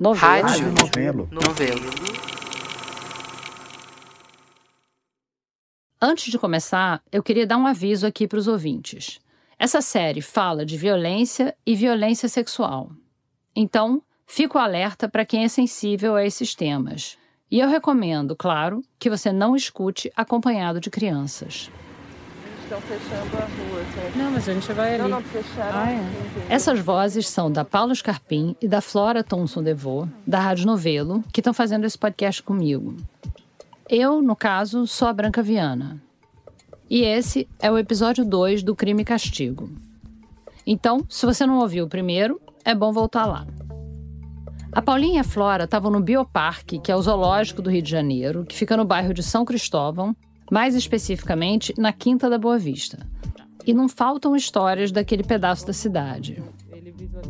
Novelo. Rádio. Novelo. Novelo. Antes de começar, eu queria dar um aviso aqui para os ouvintes. Essa série fala de violência e violência sexual. Então, fico alerta para quem é sensível a esses temas. E eu recomendo, claro, que você não escute acompanhado de crianças. Estão fechando a rua. certo? Não, mas a gente vai Não, não, fecharam. Ah, é. Essas vozes são da Paula Scarpim e da Flora Thomson Devô, da Rádio Novelo, que estão fazendo esse podcast comigo. Eu, no caso, sou a Branca Viana. E esse é o episódio 2 do Crime e Castigo. Então, se você não ouviu o primeiro, é bom voltar lá. A Paulinha e a Flora estavam no Bioparque, que é o zoológico do Rio de Janeiro, que fica no bairro de São Cristóvão, mais especificamente na Quinta da Boa Vista. E não faltam histórias daquele pedaço da cidade.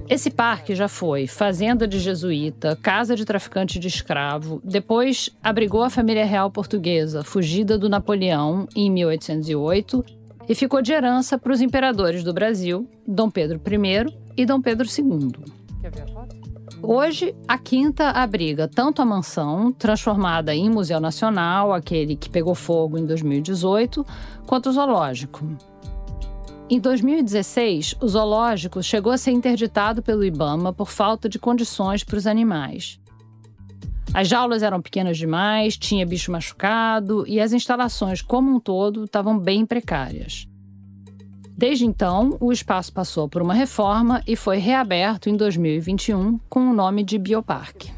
Esse parque já foi fazenda de jesuíta, casa de traficante de escravo, depois abrigou a família real portuguesa, fugida do Napoleão em 1808, e ficou de herança para os imperadores do Brasil, Dom Pedro I e Dom Pedro II. Quer ver a foto? Hoje, a Quinta abriga tanto a mansão, transformada em Museu Nacional, aquele que pegou fogo em 2018, quanto o zoológico. Em 2016, o zoológico chegou a ser interditado pelo Ibama por falta de condições para os animais. As jaulas eram pequenas demais, tinha bicho machucado e as instalações como um todo estavam bem precárias. Desde então, o espaço passou por uma reforma e foi reaberto em 2021 com o nome de Bioparque.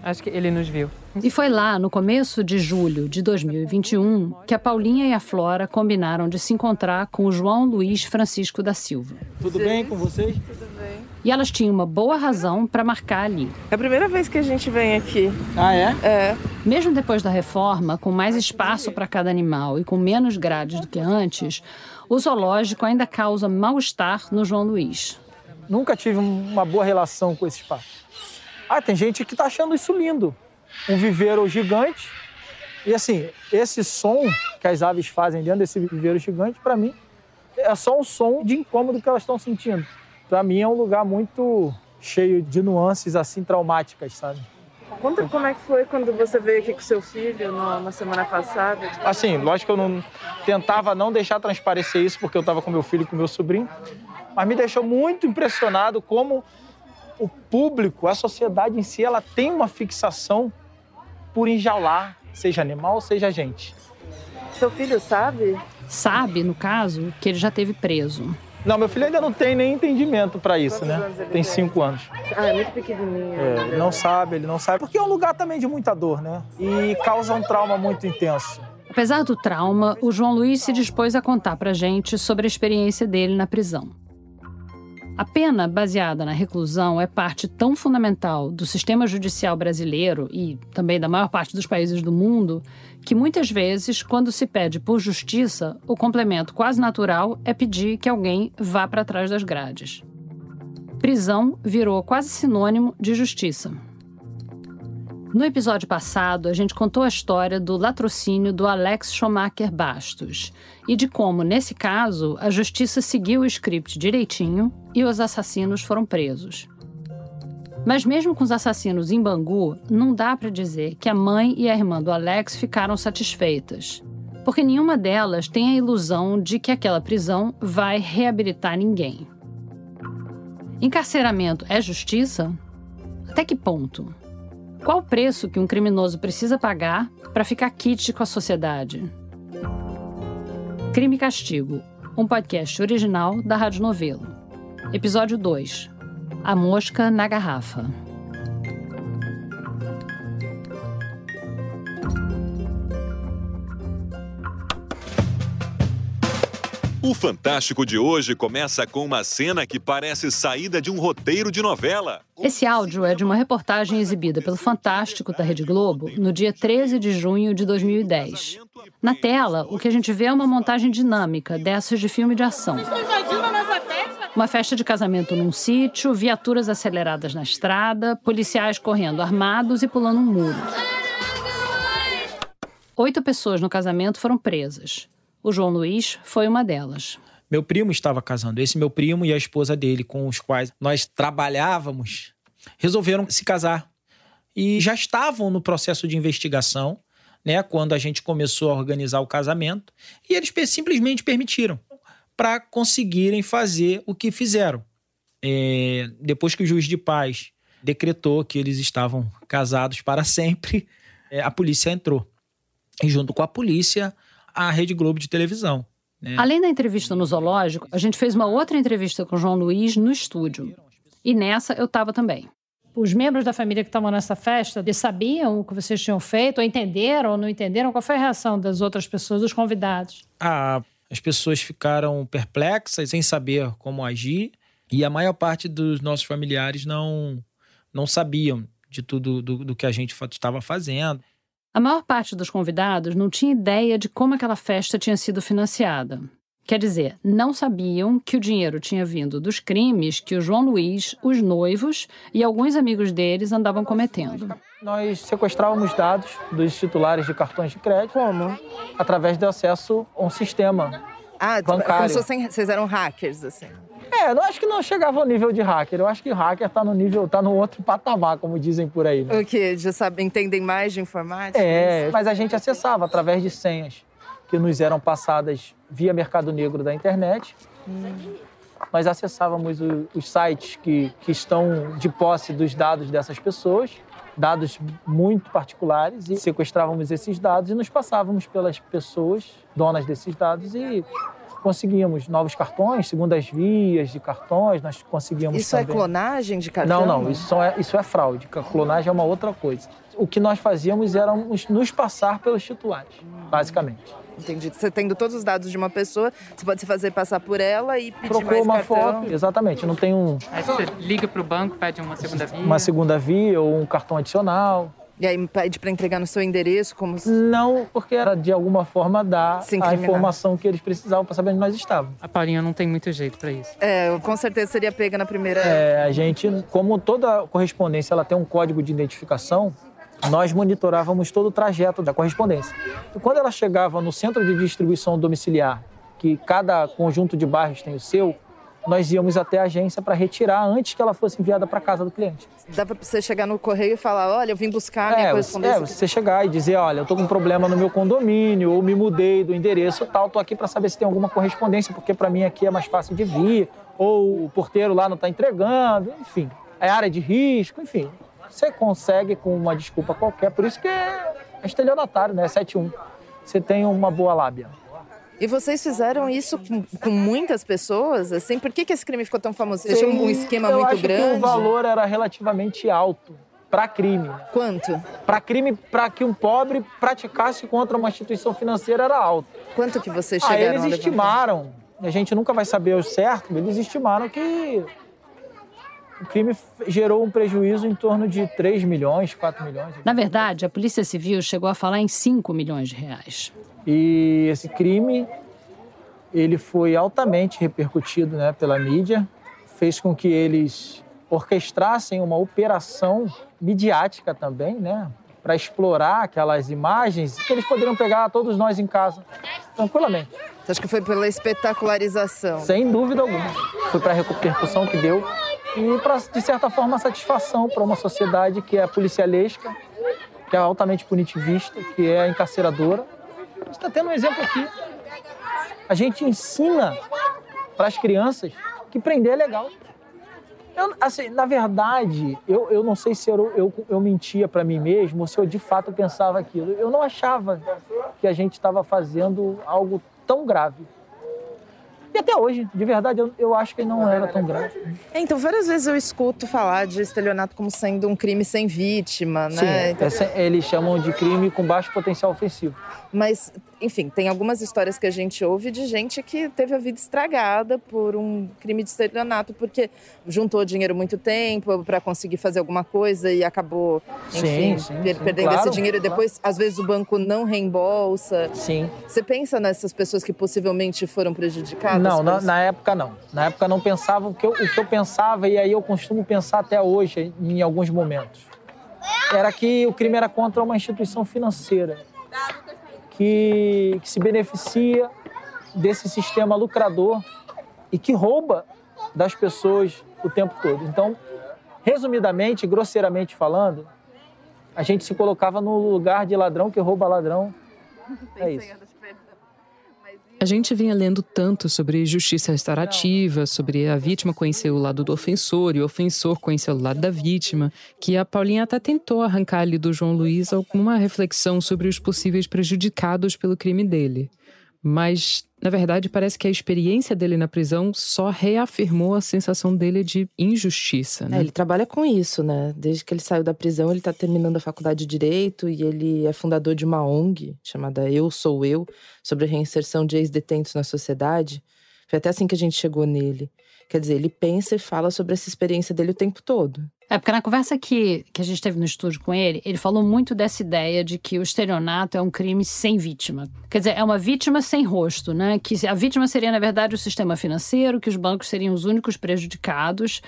Acho que ele nos viu. E foi lá, no começo de julho de 2021, que a Paulinha e a Flora combinaram de se encontrar com o João Luiz Francisco da Silva. Tudo bem com vocês? Tudo bem. E elas tinham uma boa razão para marcar ali. É a primeira vez que a gente vem aqui. Ah, é? É. Mesmo depois da reforma, com mais espaço para cada animal e com menos grades do que antes, o zoológico ainda causa mal-estar no João Luiz. Nunca tive uma boa relação com esse espaço. Ah, tem gente que tá achando isso lindo. Um viveiro gigante. E assim, esse som que as aves fazem dentro desse viveiro gigante, para mim, é só um som de incômodo que elas estão sentindo. Para mim é um lugar muito cheio de nuances assim traumáticas, sabe? Conta como é que foi quando você veio aqui com seu filho no- na semana passada. Assim, lógico que eu não tentava não deixar transparecer isso porque eu estava com meu filho e com meu sobrinho, mas me deixou muito impressionado como o público, a sociedade em si, ela tem uma fixação por enjaular, seja animal, seja gente. Seu filho sabe? Sabe, no caso, que ele já teve preso. Não, meu filho ainda não tem nem entendimento para isso, Quantos né? anos ele Tem tem? cinco anos. Ah, é muito pequenininho. É, ele não sabe, ele não sabe. Porque é um lugar também de muita dor, né? E causa um trauma muito intenso. Apesar do trauma, o João Luiz se dispôs a contar pra gente sobre a experiência dele na prisão. A pena baseada na reclusão é parte tão fundamental do sistema judicial brasileiro e também da maior parte dos países do mundo que muitas vezes, quando se pede por justiça, o complemento quase natural é pedir que alguém vá para trás das grades. Prisão virou quase sinônimo de justiça. No episódio passado, a gente contou a história do latrocínio do Alex Schumacher Bastos e de como, nesse caso, a justiça seguiu o script direitinho e os assassinos foram presos. Mas mesmo com os assassinos em Bangu, não dá para dizer que a mãe e a irmã do Alex ficaram satisfeitas, porque nenhuma delas tem a ilusão de que aquela prisão vai reabilitar ninguém. Encarceramento é justiça? Até que ponto? Qual o preço que um criminoso precisa pagar para ficar quite com a sociedade? Crime e Castigo, um podcast original da Rádio Novelo. Episódio 2. A mosca na garrafa. O Fantástico de hoje começa com uma cena que parece saída de um roteiro de novela. Esse áudio é de uma reportagem exibida pelo Fantástico da Rede Globo no dia 13 de junho de 2010. Na tela, o que a gente vê é uma montagem dinâmica dessas de filme de ação. Uma festa de casamento num sítio, viaturas aceleradas na estrada, policiais correndo armados e pulando um muro. Oito pessoas no casamento foram presas. O João Luiz foi uma delas. Meu primo estava casando, esse meu primo e a esposa dele, com os quais nós trabalhávamos resolveram se casar e já estavam no processo de investigação, né, quando a gente começou a organizar o casamento, e eles simplesmente permitiram para conseguirem fazer o que fizeram. É, depois que o juiz de paz decretou que eles estavam casados para sempre, é, a polícia entrou. E junto com a polícia, a Rede Globo de televisão. Né? Além da entrevista no zoológico, a gente fez uma outra entrevista com o João Luiz no estúdio. E nessa eu estava também. Os membros da família que estavam nessa festa, eles sabiam o que vocês tinham feito, ou entenderam ou não entenderam? Qual foi a reação das outras pessoas, dos convidados? Ah, as pessoas ficaram perplexas, sem saber como agir, e a maior parte dos nossos familiares não, não sabiam de tudo do, do que a gente estava fazendo. A maior parte dos convidados não tinha ideia de como aquela festa tinha sido financiada. Quer dizer, não sabiam que o dinheiro tinha vindo dos crimes que o João Luiz, os noivos e alguns amigos deles andavam cometendo. Nós sequestrávamos dados dos titulares de cartões de crédito. Como? Através do acesso a um sistema ah, bancário. Como se vocês eram hackers, assim. É, eu acho que não chegava ao nível de hacker. Eu acho que hacker está no nível, tá no outro patamar, como dizem por aí. Né? O quê? Já sabem, entendem mais de informática? É, mas a gente acessava através de senhas que nos eram passadas via Mercado Negro da internet. Hum. Nós acessávamos o, os sites que, que estão de posse dos dados dessas pessoas, dados muito particulares, e sequestrávamos esses dados e nos passávamos pelas pessoas donas desses dados e conseguíamos novos cartões, segundas vias de cartões, nós conseguíamos Isso é também. é clonagem de cartão? Não, não, isso é, isso é fraude. Clonagem é uma outra coisa. O que nós fazíamos era nos passar pelos titulares, basicamente. Entendi. Você tendo todos os dados de uma pessoa, você pode se fazer passar por ela e pedir Procura mais uma cartão. foto, exatamente. Não tem um... Aí você liga para o banco, pede uma segunda via. Uma segunda via ou um cartão adicional. E aí pede para entregar no seu endereço, como se... Não, porque era de alguma forma dar a informação que eles precisavam para saber onde nós estávamos. A Paulinha não tem muito jeito para isso. É, com certeza seria pega na primeira... É, a gente, como toda correspondência ela tem um código de identificação, nós monitorávamos todo o trajeto da correspondência. E quando ela chegava no centro de distribuição domiciliar, que cada conjunto de bairros tem o seu, nós íamos até a agência para retirar antes que ela fosse enviada para casa do cliente. Dá para você chegar no correio e falar, olha, eu vim buscar a minha É, correspondência. é, você chegar e dizer, olha, eu tô com um problema no meu condomínio, ou me mudei do endereço tal, tô aqui para saber se tem alguma correspondência, porque para mim aqui é mais fácil de vir, ou o porteiro lá não está entregando, enfim, é área de risco, enfim. Você consegue com uma desculpa qualquer, por isso que é estelionatário, né? 71. Você tem uma boa lábia. E vocês fizeram isso com, com muitas pessoas, assim? Por que, que esse crime ficou tão famoso? Tinham um esquema eu muito acho grande? Que o valor era relativamente alto para crime. Quanto? Para crime, para que um pobre praticasse contra uma instituição financeira era alto. Quanto que vocês Ah, chegaram eles a estimaram, a gente nunca vai saber o certo, eles estimaram que o crime gerou um prejuízo em torno de 3 milhões, 4 milhões. Na verdade, a Polícia Civil chegou a falar em 5 milhões de reais. E esse crime, ele foi altamente repercutido né, pela mídia, fez com que eles orquestrassem uma operação midiática também, né, para explorar aquelas imagens que eles poderiam pegar todos nós em casa, tranquilamente. Você acha que foi pela espetacularização? Sem dúvida alguma. Foi para a repercussão que deu e para, de certa forma, satisfação para uma sociedade que é policialesca, que é altamente punitivista, que é encarceradora. A gente está tendo um exemplo aqui. A gente ensina para as crianças que prender é legal. Eu, assim, na verdade, eu, eu não sei se eu, eu, eu mentia para mim mesmo ou se eu de fato pensava aquilo. Eu não achava que a gente estava fazendo algo tão grave. Até hoje, de verdade, eu, eu acho que não era tão grave. É, então, várias vezes eu escuto falar de estelionato como sendo um crime sem vítima, né? Sim, Então- essa- eles chamam de crime com baixo potencial ofensivo. Mas, enfim, tem algumas histórias que a gente ouve de gente que teve a vida estragada por um crime de estelionato, porque juntou dinheiro muito tempo para conseguir fazer alguma coisa e acabou, enfim, Sim, sim, per- sim. perdendo Claro, esse dinheiro. E depois, às vezes, o banco não reembolsa. Sim. Você pensa nessas pessoas que possivelmente foram prejudicadas? Não, na, na época não. Na época não pensava o que, eu, o que eu pensava, e aí eu costumo pensar até hoje, em alguns momentos. Era que o crime era contra uma instituição financeira que, que se beneficia desse sistema lucrador e que rouba das pessoas o tempo todo. Então, resumidamente, grosseiramente falando, a gente se colocava no lugar de ladrão que rouba ladrão. É isso. A gente vinha lendo tanto sobre justiça restaurativa, sobre a vítima conhecer o lado do ofensor e o ofensor conhecer o lado da vítima, que a Paulinha até tentou arrancar ali do João Luiz alguma reflexão sobre os possíveis prejudicados pelo crime dele. Mas, na verdade, parece que a experiência dele na prisão só reafirmou a sensação dele de injustiça. Né? É, ele trabalha com isso, né? Desde que ele saiu da prisão, ele está terminando a faculdade de Direito e ele é fundador de uma ONG chamada Eu Sou Eu, sobre a reinserção de ex-detentos na sociedade. Foi até assim que a gente chegou nele. Quer dizer, ele pensa e fala sobre essa experiência dele o tempo todo. É, porque na conversa que, que a gente teve no estúdio com ele, ele falou muito dessa ideia de que o estelionato é um crime sem vítima. Quer dizer, é uma vítima sem rosto, né? Que a vítima seria, na verdade, o sistema financeiro, que os bancos seriam os únicos prejudicados.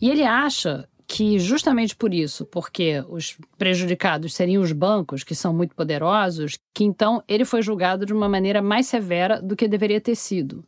E ele acha que justamente por isso, porque os prejudicados seriam os bancos, que são muito poderosos, que então ele foi julgado de uma maneira mais severa do que deveria ter sido.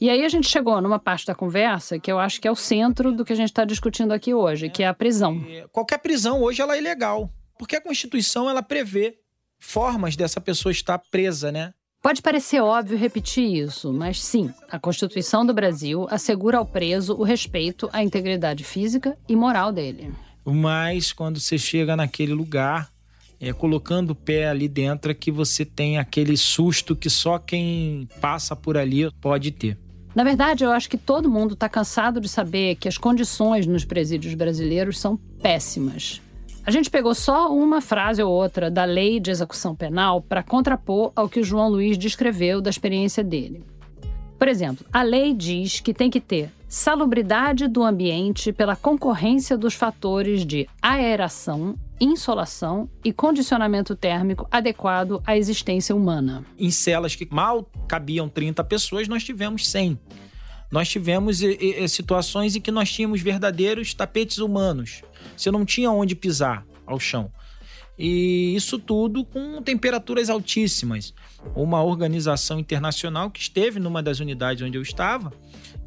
E aí a gente chegou numa parte da conversa que eu acho que é o centro do que a gente está discutindo aqui hoje, que é a prisão. Qualquer prisão hoje ela é ilegal, porque a Constituição ela prevê formas dessa pessoa estar presa, né? Pode parecer óbvio repetir isso, mas sim, a Constituição do Brasil assegura ao preso o respeito à integridade física e moral dele. Mas quando você chega naquele lugar, é, colocando o pé ali dentro, é que você tem aquele susto que só quem passa por ali pode ter. Na verdade, eu acho que todo mundo está cansado de saber que as condições nos presídios brasileiros são péssimas. A gente pegou só uma frase ou outra da lei de execução penal para contrapor ao que o João Luiz descreveu da experiência dele. Por exemplo, a lei diz que tem que ter salubridade do ambiente pela concorrência dos fatores de aeração, insolação e condicionamento térmico adequado à existência humana. Em celas que mal cabiam 30 pessoas, nós tivemos 100. Nós tivemos situações em que nós tínhamos verdadeiros tapetes humanos. Você não tinha onde pisar ao chão. E isso tudo com temperaturas altíssimas. Uma organização internacional que esteve numa das unidades onde eu estava,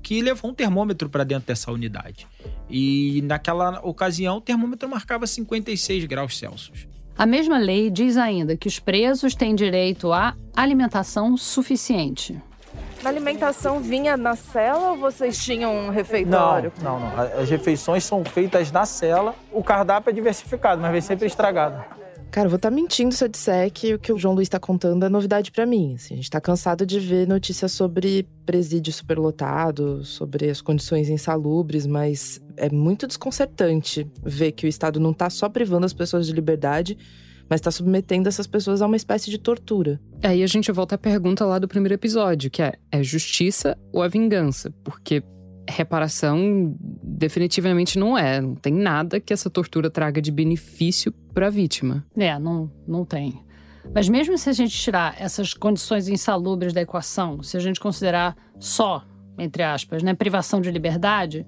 que levou um termômetro para dentro dessa unidade. E naquela ocasião o termômetro marcava 56 graus Celsius. A mesma lei diz ainda que os presos têm direito à alimentação suficiente. A alimentação vinha na cela ou vocês tinham um refeitório? Não, não, não. As refeições são feitas na cela. O cardápio é diversificado, mas vem sempre estragado. Cara, eu vou estar tá mentindo se eu disser que o que o João Luiz está contando é novidade para mim. Assim, a gente está cansado de ver notícias sobre presídio superlotado, sobre as condições insalubres, mas é muito desconcertante ver que o Estado não está só privando as pessoas de liberdade, mas está submetendo essas pessoas a uma espécie de tortura. Aí a gente volta à pergunta lá do primeiro episódio, que é: é justiça ou é vingança? Porque reparação definitivamente não é. Não tem nada que essa tortura traga de benefício para a vítima. É, não, não tem. Mas mesmo se a gente tirar essas condições insalubres da equação, se a gente considerar só, entre aspas, né, privação de liberdade,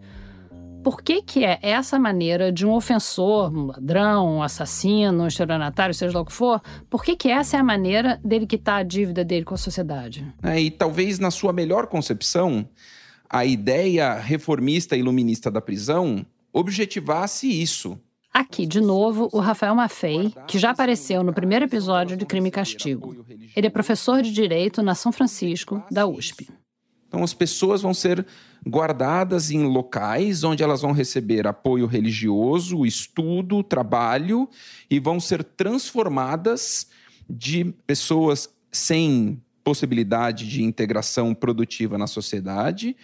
por que, que é essa maneira de um ofensor, um ladrão, um assassino, um estelionatário, seja lá o que for, por que, que essa é a maneira dele quitar a dívida dele com a sociedade? É, e talvez na sua melhor concepção, a ideia reformista e iluminista da prisão objetivasse isso. Aqui, de novo, o Rafael Maffei, que já apareceu no primeiro episódio de Crime e Castigo. Ele é professor de Direito na São Francisco, da USP. Então, as pessoas vão ser guardadas em locais onde elas vão receber apoio religioso, estudo, trabalho e vão ser transformadas de pessoas sem possibilidade de integração produtiva na sociedade,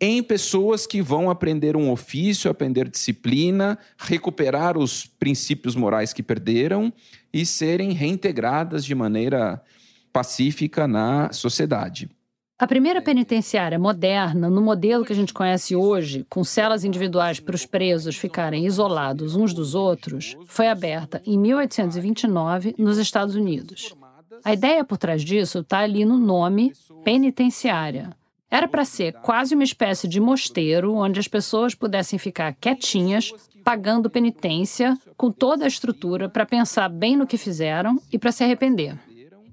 em pessoas que vão aprender um ofício, aprender disciplina, recuperar os princípios morais que perderam e serem reintegradas de maneira pacífica na sociedade. A primeira penitenciária moderna, no modelo que a gente conhece hoje, com celas individuais para os presos ficarem isolados uns dos outros, foi aberta em 1829 nos Estados Unidos. A ideia por trás disso está ali no nome penitenciária. Era para ser quase uma espécie de mosteiro onde as pessoas pudessem ficar quietinhas, pagando penitência, com toda a estrutura para pensar bem no que fizeram e para se arrepender.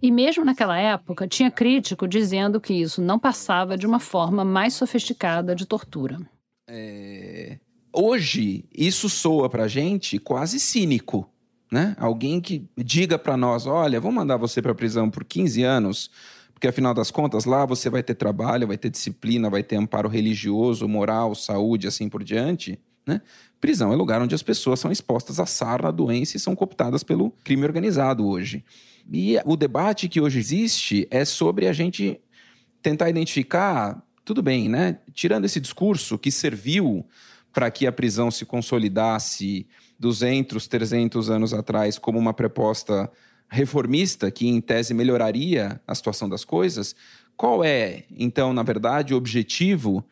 E mesmo naquela época, tinha crítico dizendo que isso não passava de uma forma mais sofisticada de tortura. É... hoje, isso soa pra gente quase cínico, né? Alguém que diga para nós, olha, vou mandar você para prisão por 15 anos, porque afinal das contas lá você vai ter trabalho, vai ter disciplina, vai ter amparo religioso, moral, saúde, assim por diante, né? Prisão é lugar onde as pessoas são expostas à sarna, à doença e são cooptadas pelo crime organizado hoje. E o debate que hoje existe é sobre a gente tentar identificar, tudo bem, né? Tirando esse discurso que serviu para que a prisão se consolidasse 200, 300 anos atrás como uma proposta reformista que, em tese, melhoraria a situação das coisas, qual é, então, na verdade, o objetivo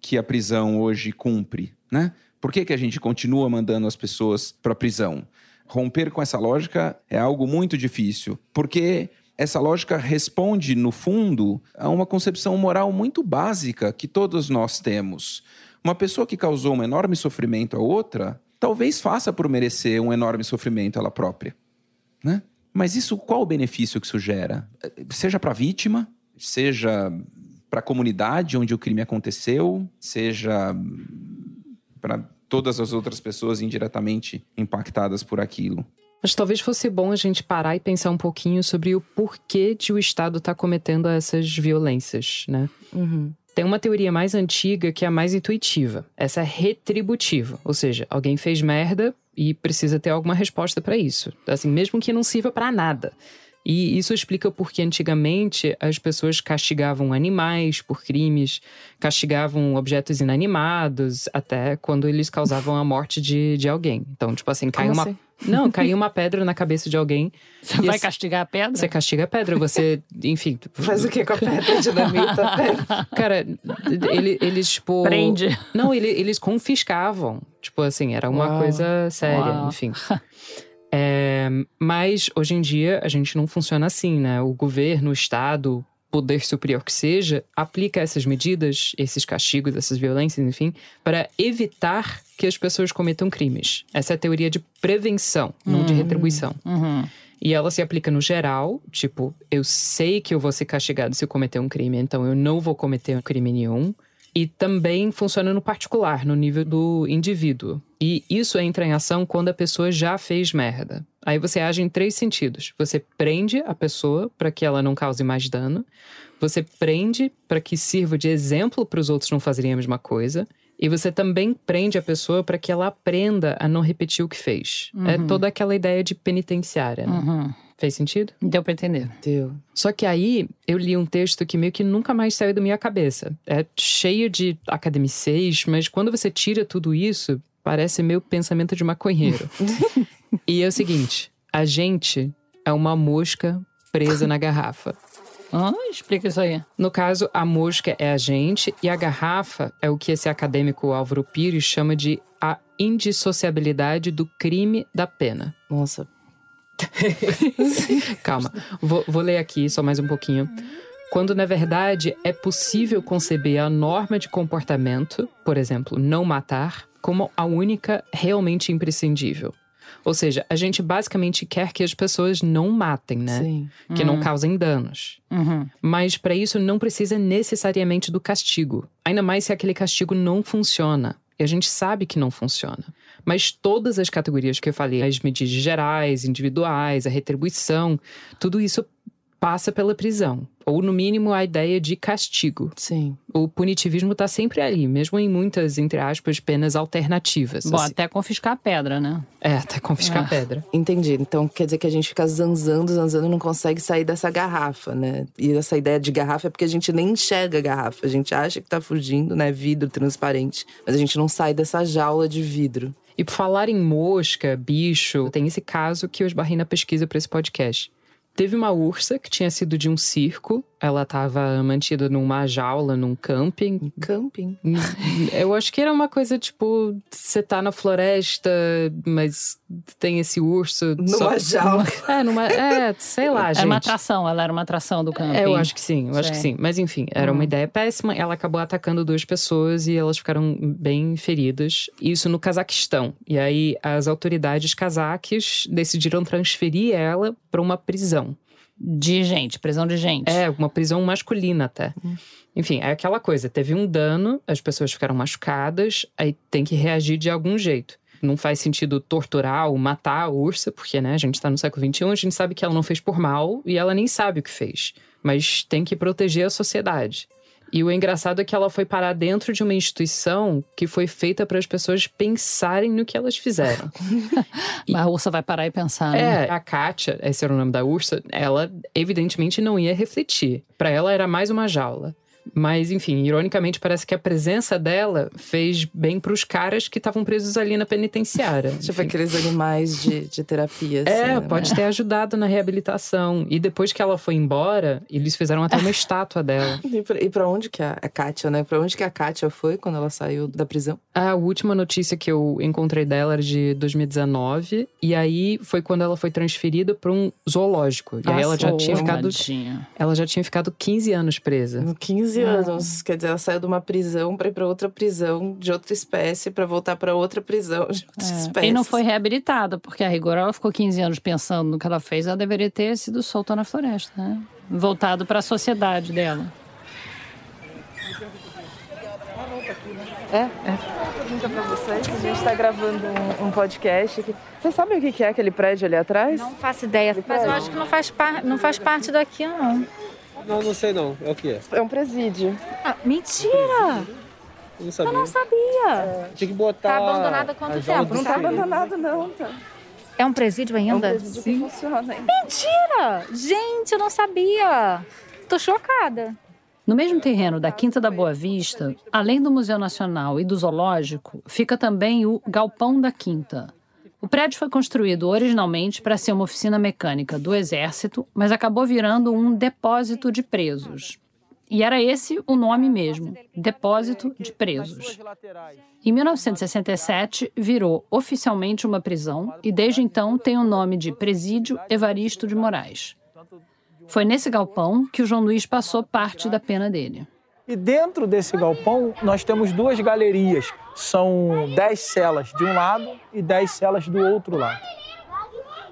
que a prisão hoje cumpre? Né? Por que, que a gente continua mandando as pessoas para a prisão? Romper com essa lógica é algo muito difícil, porque essa lógica responde, no fundo, a uma concepção moral muito básica que todos nós temos. Uma pessoa que causou um enorme sofrimento a outra, talvez faça por merecer um enorme sofrimento ela própria, né? Mas isso, qual o benefício que isso gera? Seja para a vítima, seja para a comunidade onde o crime aconteceu, seja para todas as outras pessoas indiretamente impactadas por aquilo. Mas talvez fosse bom a gente parar e pensar um pouquinho sobre o porquê de o Estado estar tá cometendo essas violências, né? Uhum. Tem uma teoria mais antiga que é a mais intuitiva. Essa é retributiva, ou seja, alguém fez merda e precisa ter alguma resposta para isso. Assim, mesmo que não sirva para nada. E isso explica porque antigamente as pessoas castigavam animais por crimes, castigavam objetos inanimados, até quando eles causavam a morte de, de alguém. Então, tipo assim, caiu uma. assim? Não, caiu uma pedra na cabeça de alguém. Você vai esse- castigar a pedra? Você castiga a pedra, você, enfim. Faz o que com a pedra? Dinamita a pedra? Cara, ele- eles, tipo. Prende. Não, ele- eles confiscavam. Tipo assim, era uma Uau. coisa séria, Uau. enfim. É, mas hoje em dia a gente não funciona assim, né? O governo, o Estado, poder superior que seja, aplica essas medidas, esses castigos, essas violências, enfim, para evitar que as pessoas cometam crimes. Essa é a teoria de prevenção, não de retribuição. Uhum. E ela se aplica no geral, tipo, eu sei que eu vou ser castigado se eu cometer um crime, então eu não vou cometer um crime nenhum. E também funciona no particular, no nível do indivíduo. E isso entra em ação quando a pessoa já fez merda. Aí você age em três sentidos. Você prende a pessoa para que ela não cause mais dano. Você prende para que sirva de exemplo para os outros não fazerem a mesma coisa. E você também prende a pessoa para que ela aprenda a não repetir o que fez. É toda aquela ideia de penitenciária, né? Uhum. Fez sentido? Deu pra entender. Deu. Só que aí eu li um texto que meio que nunca mais saiu da minha cabeça. É cheio de academicês, mas quando você tira tudo isso, parece meio pensamento de maconheiro. e é o seguinte: a gente é uma mosca presa na garrafa. Ah, explica isso aí. No caso, a mosca é a gente e a garrafa é o que esse acadêmico Álvaro Pires chama de a indissociabilidade do crime da pena. Nossa. Calma, vou, vou ler aqui só mais um pouquinho. Quando, na verdade, é possível conceber a norma de comportamento, por exemplo, não matar, como a única realmente imprescindível. Ou seja, a gente basicamente quer que as pessoas não matem, né? Sim. Que não causem danos. Uhum. Mas para isso não precisa necessariamente do castigo. Ainda mais se aquele castigo não funciona. E a gente sabe que não funciona. Mas todas as categorias que eu falei, as medidas gerais, individuais, a retribuição, tudo isso passa pela prisão. Ou, no mínimo, a ideia de castigo. Sim. O punitivismo está sempre ali, mesmo em muitas, entre aspas, penas alternativas. Bom, assim. até confiscar a pedra, né? É, até confiscar É. a pedra. Entendi. Então quer dizer que a gente fica zanzando, zanzando e não consegue sair dessa garrafa, né? E essa ideia de garrafa é porque a gente nem enxerga a garrafa. A gente acha que tá fugindo, né? Vidro transparente. Mas a gente não sai dessa jaula de vidro. E por falar em mosca, bicho, tem esse caso que eu esbarrei na pesquisa para esse podcast. Teve uma ursa que tinha sido de um circo. Ela estava mantida numa jaula, num camping. Camping. Eu acho que era uma coisa tipo: você tá na floresta, mas tem esse urso. Numa jaula. É, numa. É, sei lá, gente. Era uma atração, ela era uma atração do camping. É, eu acho que sim, eu acho que sim. Mas enfim, era uma ideia péssima. Ela acabou atacando duas pessoas e elas ficaram bem feridas. Isso no Cazaquistão. E aí as autoridades cazaques decidiram transferir ela para uma prisão. De gente, prisão de gente. É, uma prisão masculina até. Enfim, é aquela coisa: teve um dano, as pessoas ficaram machucadas, aí tem que reagir de algum jeito. Não faz sentido torturar ou matar a ursa, porque né, a gente está no século XXI, a gente sabe que ela não fez por mal e ela nem sabe o que fez. Mas tem que proteger a sociedade. E o engraçado é que ela foi parar dentro de uma instituição que foi feita para as pessoas pensarem no que elas fizeram. Mas a ursa vai parar e pensar, né? É, a Kátia, esse era o nome da ursa, ela evidentemente não ia refletir. Para ela era mais uma jaula. Mas, enfim, ironicamente, parece que a presença dela fez bem para os caras que estavam presos ali na penitenciária. Tipo aqueles animais de, de terapia. Assim, É, né? pode ter ajudado na reabilitação. E depois que ela foi embora, eles fizeram até uma estátua dela. E pra, pra onde que a, a Kátia, né? Pra onde que a Kátia foi quando ela saiu da prisão? A última notícia que eu encontrei dela era de 2019. E aí foi quando ela foi transferida para um zoológico. E aí ela já tinha ficado. tadinha. Ela já tinha ficado 15 anos presa. 15 anos. Quer dizer, ela saiu de uma prisão pra ir pra outra prisão de outra espécie, pra voltar pra outra prisão de outra espécie. É. E não foi reabilitada, porque a rigor ela ficou 15 anos pensando no que ela fez, ela deveria ter sido solta na floresta, né? Voltado para a sociedade dela. É? É. Pergunta pra vocês. A gente tá gravando um, um podcast aqui. Vocês sabem o que que é aquele prédio ali atrás? Não faço ideia, mas eu acho que não faz, par... não faz parte daqui, não. Não, não sei não. É o que é? É um presídio. Ah, mentira! Não sabia. Eu não sabia. Tinha que botar. Tá abandonado há quanto tempo? Não tá filho. abandonado, não. Tá. É um presídio É um ainda? presídio que funciona ainda. Mentira! Gente, eu não sabia. Tô chocada. No mesmo terreno da Quinta da Boa Vista, além do Museu Nacional e do Zoológico, fica também o Galpão da Quinta. O prédio foi construído originalmente para ser uma oficina mecânica do Exército, mas acabou virando um depósito de presos. E era esse o nome mesmo: Depósito de Presos. Em 1967, virou oficialmente uma prisão e desde então tem o nome de Presídio Evaristo de Moraes. Foi nesse galpão que o João Luiz passou parte da pena dele. E dentro desse galpão, nós temos duas galerias. São 10 celas de um lado e 10 celas do outro lado.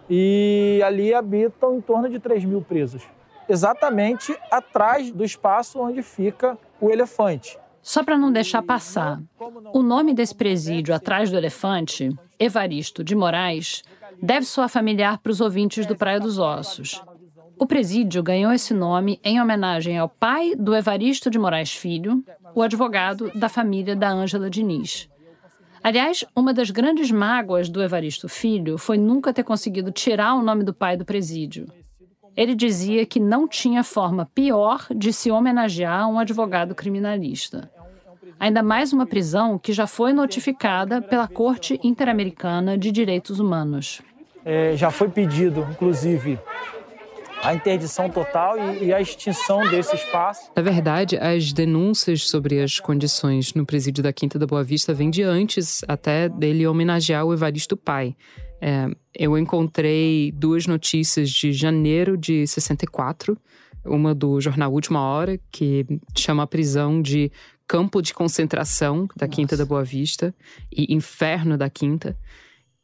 E ali habitam em torno de 3 mil presos. Exatamente atrás do espaço onde fica o elefante. Só para não deixar passar, o nome desse presídio atrás do elefante, Evaristo de Moraes, deve soar familiar para os ouvintes do Praia dos Ossos. O presídio ganhou esse nome em homenagem ao pai do Evaristo de Moraes Filho, o advogado da família da Ângela Diniz. Aliás, uma das grandes mágoas do Evaristo Filho foi nunca ter conseguido tirar o nome do pai do presídio. Ele dizia que não tinha forma pior de se homenagear um advogado criminalista. Ainda mais uma prisão que já foi notificada pela Corte Interamericana de Direitos Humanos. É, já foi pedido, inclusive, a interdição total e, e a extinção desse espaço. Na verdade, as denúncias sobre as condições no presídio da Quinta da Boa Vista vêm de antes até dele homenagear o Evaristo Pai. É, eu encontrei duas notícias de janeiro de 64, uma do jornal Última Hora, que chama a prisão de Campo de Concentração da Quinta da Boa Vista e Inferno da Quinta.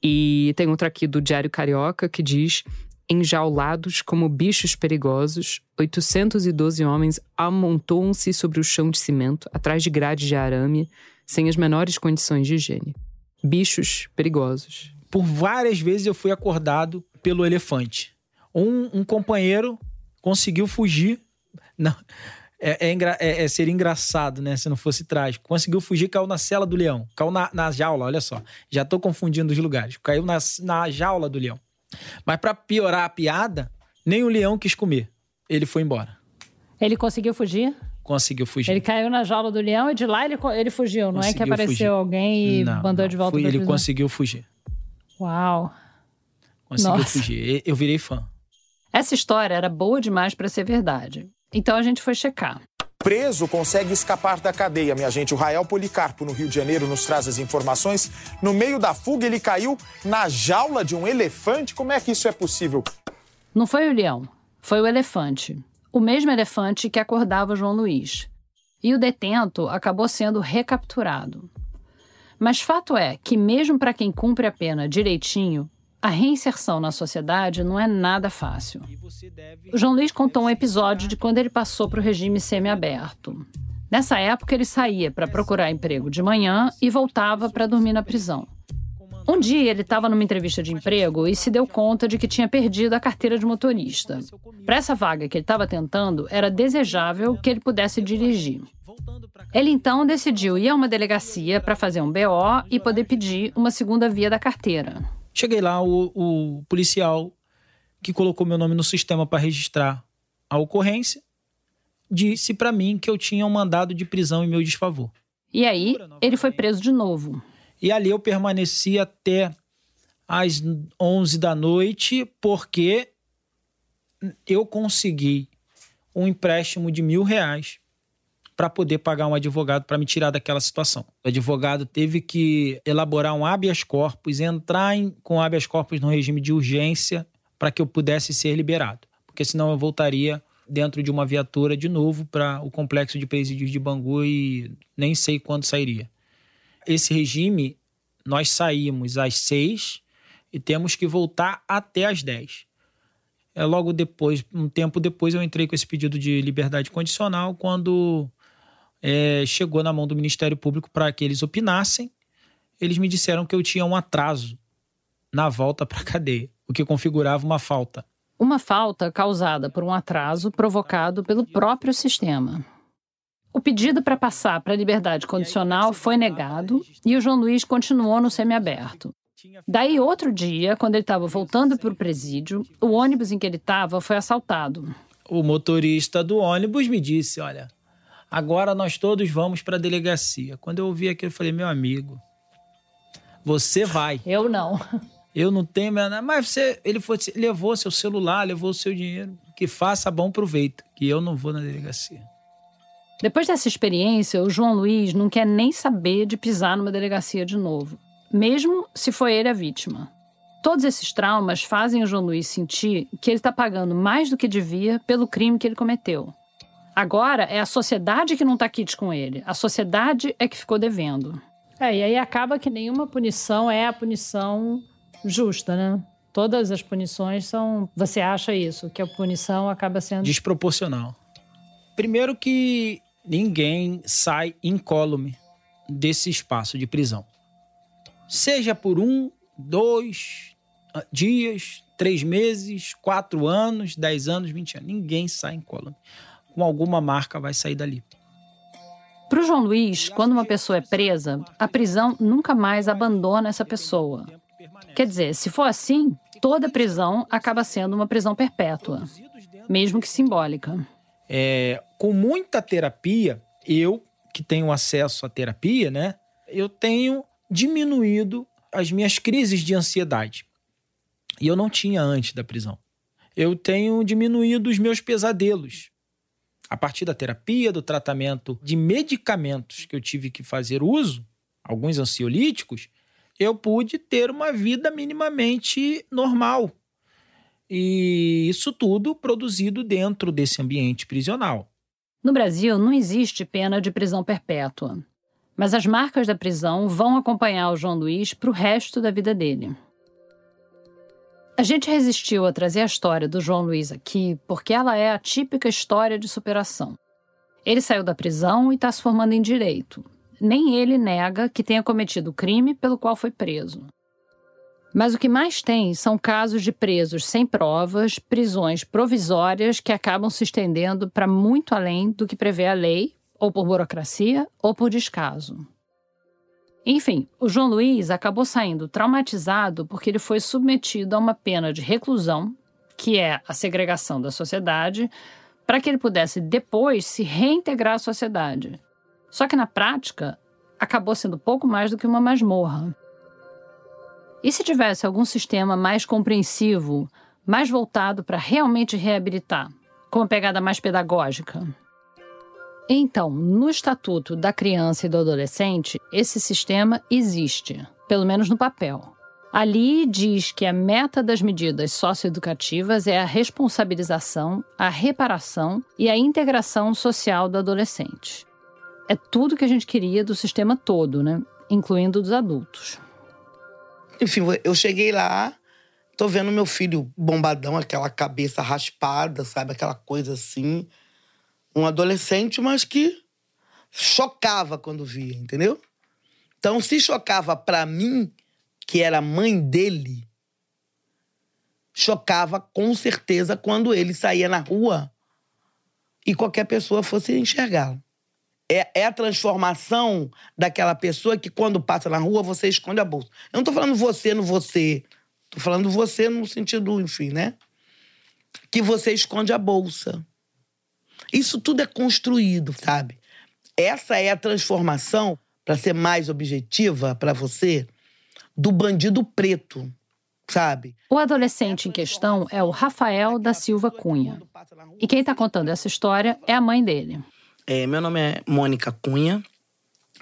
E tem outra aqui do Diário Carioca que diz: enjaulados como bichos perigosos, 812 homens amontoam-se sobre o chão de cimento, atrás de grades de arame, sem as menores condições de higiene. Bichos perigosos. Por várias vezes eu fui acordado pelo elefante. Um, um companheiro conseguiu fugir. Não, é, é é- é- engraçado, né? Se não fosse trágico. Conseguiu fugir, caiu na cela do leão. Caiu na, na jaula, olha só. Já tô confundindo os lugares. Caiu na, na jaula do leão. Mas para piorar a piada, nem o leão quis comer. Ele foi embora. Ele conseguiu fugir? Conseguiu fugir. Ele caiu na jaula do leão e de lá ele, ele fugiu. Não é que Conseguiu apareceu fugir. alguém e Não, mandou não. de volta Fui- Ele prisão? conseguiu fugir. Uau. Conseguiu Nossa. fugir. Eu virei fã. Essa história era boa demais para ser verdade. Então a gente foi checar. Preso consegue escapar da cadeia, minha gente. O Rael Policarpo, no Rio de Janeiro, nos traz as informações. No meio da fuga, ele caiu na jaula de um elefante. Como é que isso é possível? Não foi o leão, foi o elefante. O mesmo elefante que acordava João Luiz. E o detento acabou sendo recapturado. Mas fato é que, mesmo para quem cumpre a pena direitinho, a reinserção na sociedade não é nada fácil. O João Luiz contou um episódio de quando ele passou para o regime semiaberto. Nessa época, ele saía para procurar emprego de manhã e voltava para dormir na prisão. Um dia ele estava numa entrevista de emprego e se deu conta de que tinha perdido a carteira de motorista. Para essa vaga que ele estava tentando, era desejável que ele pudesse dirigir. Ele então decidiu ir a uma delegacia para fazer um BO e poder pedir uma segunda via da carteira. Cheguei lá, o, o policial que colocou meu nome no sistema para registrar a ocorrência disse para mim que eu tinha um mandado de prisão em meu desfavor. E aí, ele foi preso de novo. E ali eu permaneci até às 11 da noite, porque eu consegui um empréstimo de mil reais para poder pagar um advogado para me tirar daquela situação. O advogado teve que elaborar um habeas corpus, entrar em, com habeas corpus no regime de urgência para que eu pudesse ser liberado, porque senão eu voltaria dentro de uma viatura de novo para o complexo de presídios de Bangu e nem sei quando sairia. Esse regime, nós saímos às seis e temos que voltar até às dez. É logo depois, um tempo depois, eu entrei com esse pedido de liberdade condicional quando é, chegou na mão do Ministério Público para que eles opinassem. Eles me disseram que eu tinha um atraso na volta para a cadeia, o que configurava uma falta. Uma falta causada por um atraso provocado pelo próprio sistema. O pedido para passar para a liberdade condicional foi negado e o João Luiz continuou no semiaberto. Daí, outro dia, quando ele estava voltando para o presídio, o ônibus em que ele estava foi assaltado. O motorista do ônibus me disse: Olha, agora nós todos vamos para a delegacia. Quando eu ouvi aquilo, eu falei: Meu amigo, você vai. Eu não. Eu não tenho nada. Mas você, ele foi, levou seu celular, levou seu dinheiro. Que faça bom proveito, que eu não vou na delegacia. Depois dessa experiência, o João Luiz não quer nem saber de pisar numa delegacia de novo, mesmo se foi ele a vítima. Todos esses traumas fazem o João Luiz sentir que ele está pagando mais do que devia pelo crime que ele cometeu. Agora é a sociedade que não está quite com ele, a sociedade é que ficou devendo. É, e aí acaba que nenhuma punição é a punição justa, né? Todas as punições são. Você acha isso, que a punição acaba sendo. Desproporcional. Primeiro que ninguém sai incólume desse espaço de prisão. Seja por um, dois dias, três meses, quatro anos, dez anos, vinte anos. Ninguém sai incólume. Com alguma marca vai sair dali. Para o João Luiz, quando uma pessoa é presa, a prisão nunca mais abandona essa pessoa. Quer dizer, se for assim, toda prisão acaba sendo uma prisão perpétua, mesmo que simbólica. É, com muita terapia, eu que tenho acesso à terapia, né, eu tenho diminuído as minhas crises de ansiedade. E eu não tinha antes da prisão. Eu tenho diminuído os meus pesadelos. A partir da terapia, do tratamento de medicamentos que eu tive que fazer uso, alguns ansiolíticos, eu pude ter uma vida minimamente normal. E isso tudo produzido dentro desse ambiente prisional. No Brasil, não existe pena de prisão perpétua. Mas as marcas da prisão vão acompanhar o João Luiz para o resto da vida dele. A gente resistiu a trazer a história do João Luiz aqui porque ela é a típica história de superação. Ele saiu da prisão e está se formando em direito nem ele nega que tenha cometido o crime pelo qual foi preso. Mas o que mais tem são casos de presos sem provas, prisões provisórias que acabam se estendendo para muito além do que prevê a lei, ou por burocracia, ou por descaso. Enfim, o João Luiz acabou saindo traumatizado porque ele foi submetido a uma pena de reclusão, que é a segregação da sociedade, para que ele pudesse depois se reintegrar à sociedade. Só que na prática, acabou sendo pouco mais do que uma masmorra. E se tivesse algum sistema mais compreensivo, mais voltado para realmente reabilitar, com uma pegada mais pedagógica? Então, no Estatuto da Criança e do Adolescente, esse sistema existe, pelo menos no papel. Ali diz que a meta das medidas socioeducativas é a responsabilização, a reparação e a integração social do adolescente é tudo que a gente queria do sistema todo, né? Incluindo dos adultos. Enfim, eu cheguei lá tô vendo meu filho bombadão, aquela cabeça raspada, sabe? Aquela coisa assim. Um adolescente, mas que chocava quando via, entendeu? Então, se chocava para mim, que era mãe dele, chocava com certeza quando ele saía na rua e qualquer pessoa fosse enxergá-lo. É, é, a transformação daquela pessoa que, quando passa na rua, você esconde a bolsa. Eu não tô falando você no você. Tô falando você no sentido, enfim, né? Que você esconde a bolsa. Isso tudo é construído, sabe? Essa é a transformação, para ser mais objetiva para você, do bandido preto, sabe? O adolescente em questão é o Rafael da Silva Cunha. E quem está contando essa história é a mãe dele. É, meu nome é Mônica Cunha.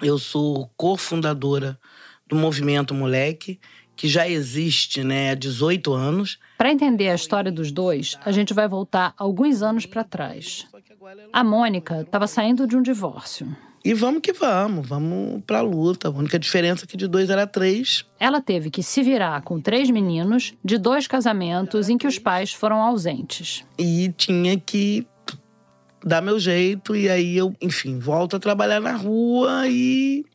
Eu sou cofundadora do Movimento Moleque, que já existe né, há 18 anos. Para entender a história dos dois, a gente vai voltar alguns anos para trás. A Mônica estava saindo de um divórcio. E vamos que vamos, vamos pra luta. A única diferença é que de dois era três. Ela teve que se virar com três meninos de dois casamentos em que os pais foram ausentes. E tinha que dar meu jeito, e aí eu, enfim, volto a trabalhar na rua e.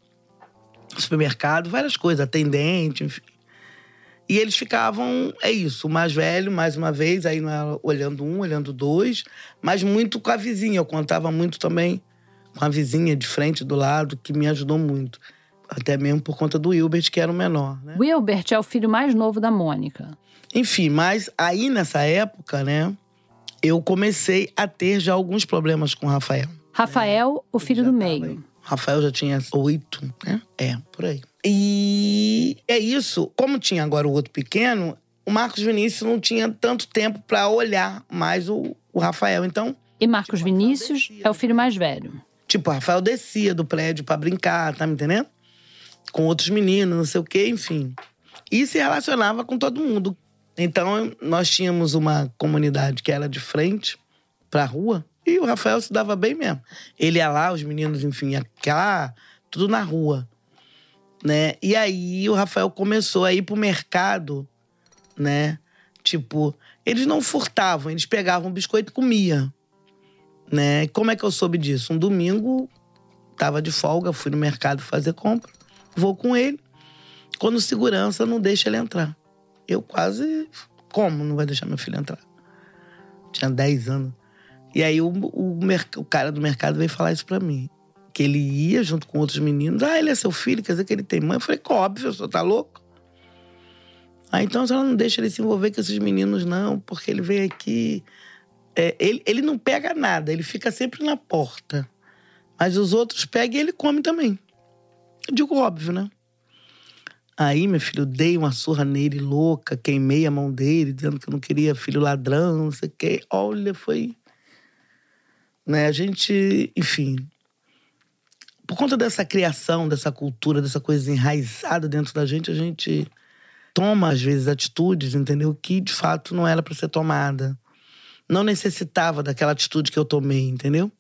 supermercado, várias coisas, atendente, enfim. E eles ficavam, é isso, o mais velho, mais uma vez, aí não era olhando um, olhando dois, mas muito com a vizinha. Eu contava muito também com a vizinha de frente do lado, que me ajudou muito. Até mesmo por conta do Wilbert, que era o menor. Né? Wilbert é o filho mais novo da Mônica. Enfim, mas aí nessa época, né, eu comecei a ter já alguns problemas com o Rafael. Rafael, o filho do meio. Rafael já tinha oito, né? É, por aí. E é isso. Como tinha agora o outro pequeno, o Marcos Vinícius não tinha tanto tempo para olhar mais o, o Rafael. Então. E Marcos Vinícius é o filho mais velho. Tipo, o Rafael descia do prédio para brincar, tá me entendendo? Com outros meninos, não sei o quê, enfim. E se relacionava com todo mundo. Então, nós tínhamos uma comunidade que era de frente pra rua. E o Rafael se dava bem mesmo. Ele ia lá, os meninos, enfim, ia cá, tudo na rua. Né? E aí o Rafael começou a ir pro mercado, né? Tipo, eles não furtavam, eles pegavam biscoito e comia. Né? Como é que eu soube disso? Um domingo, tava de folga, fui no mercado fazer compra, vou com ele. Quando segurança não deixa ele entrar. Eu quase. Como não vai deixar meu filho entrar? Tinha 10 anos. E aí o, o, o cara do mercado veio falar isso pra mim. Que ele ia junto com outros meninos. Ah, ele é seu filho, quer dizer que ele tem mãe. Eu falei, óbvio, senhor tá louco? Ah, então a senhora não deixa ele se envolver com esses meninos, não, porque ele veio aqui. É, ele, ele não pega nada, ele fica sempre na porta. Mas os outros pegam e ele come também. Eu digo óbvio, né? Aí, meu filho, dei uma surra nele louca, queimei a mão dele, dizendo que eu não queria filho ladrão, não sei o quê. Olha, foi. Né, a gente, enfim. Por conta dessa criação, dessa cultura, dessa coisa enraizada dentro da gente, a gente toma, às vezes, atitudes, entendeu? Que de fato não era para ser tomada. Não necessitava daquela atitude que eu tomei, entendeu?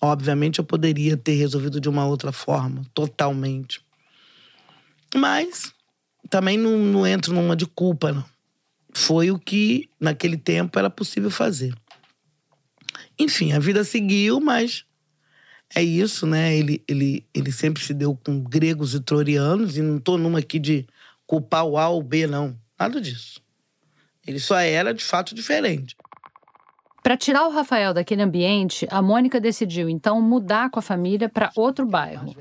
Obviamente eu poderia ter resolvido de uma outra forma, totalmente. Mas também não, não entro numa de culpa, não. Foi o que, naquele tempo, era possível fazer. Enfim, a vida seguiu, mas é isso, né? Ele, ele, ele sempre se deu com gregos e troianos, e não tô numa aqui de culpar o A ou o B, não. Nada disso. Ele só era, de fato, diferente. Para tirar o Rafael daquele ambiente, a Mônica decidiu então mudar com a família para outro bairro.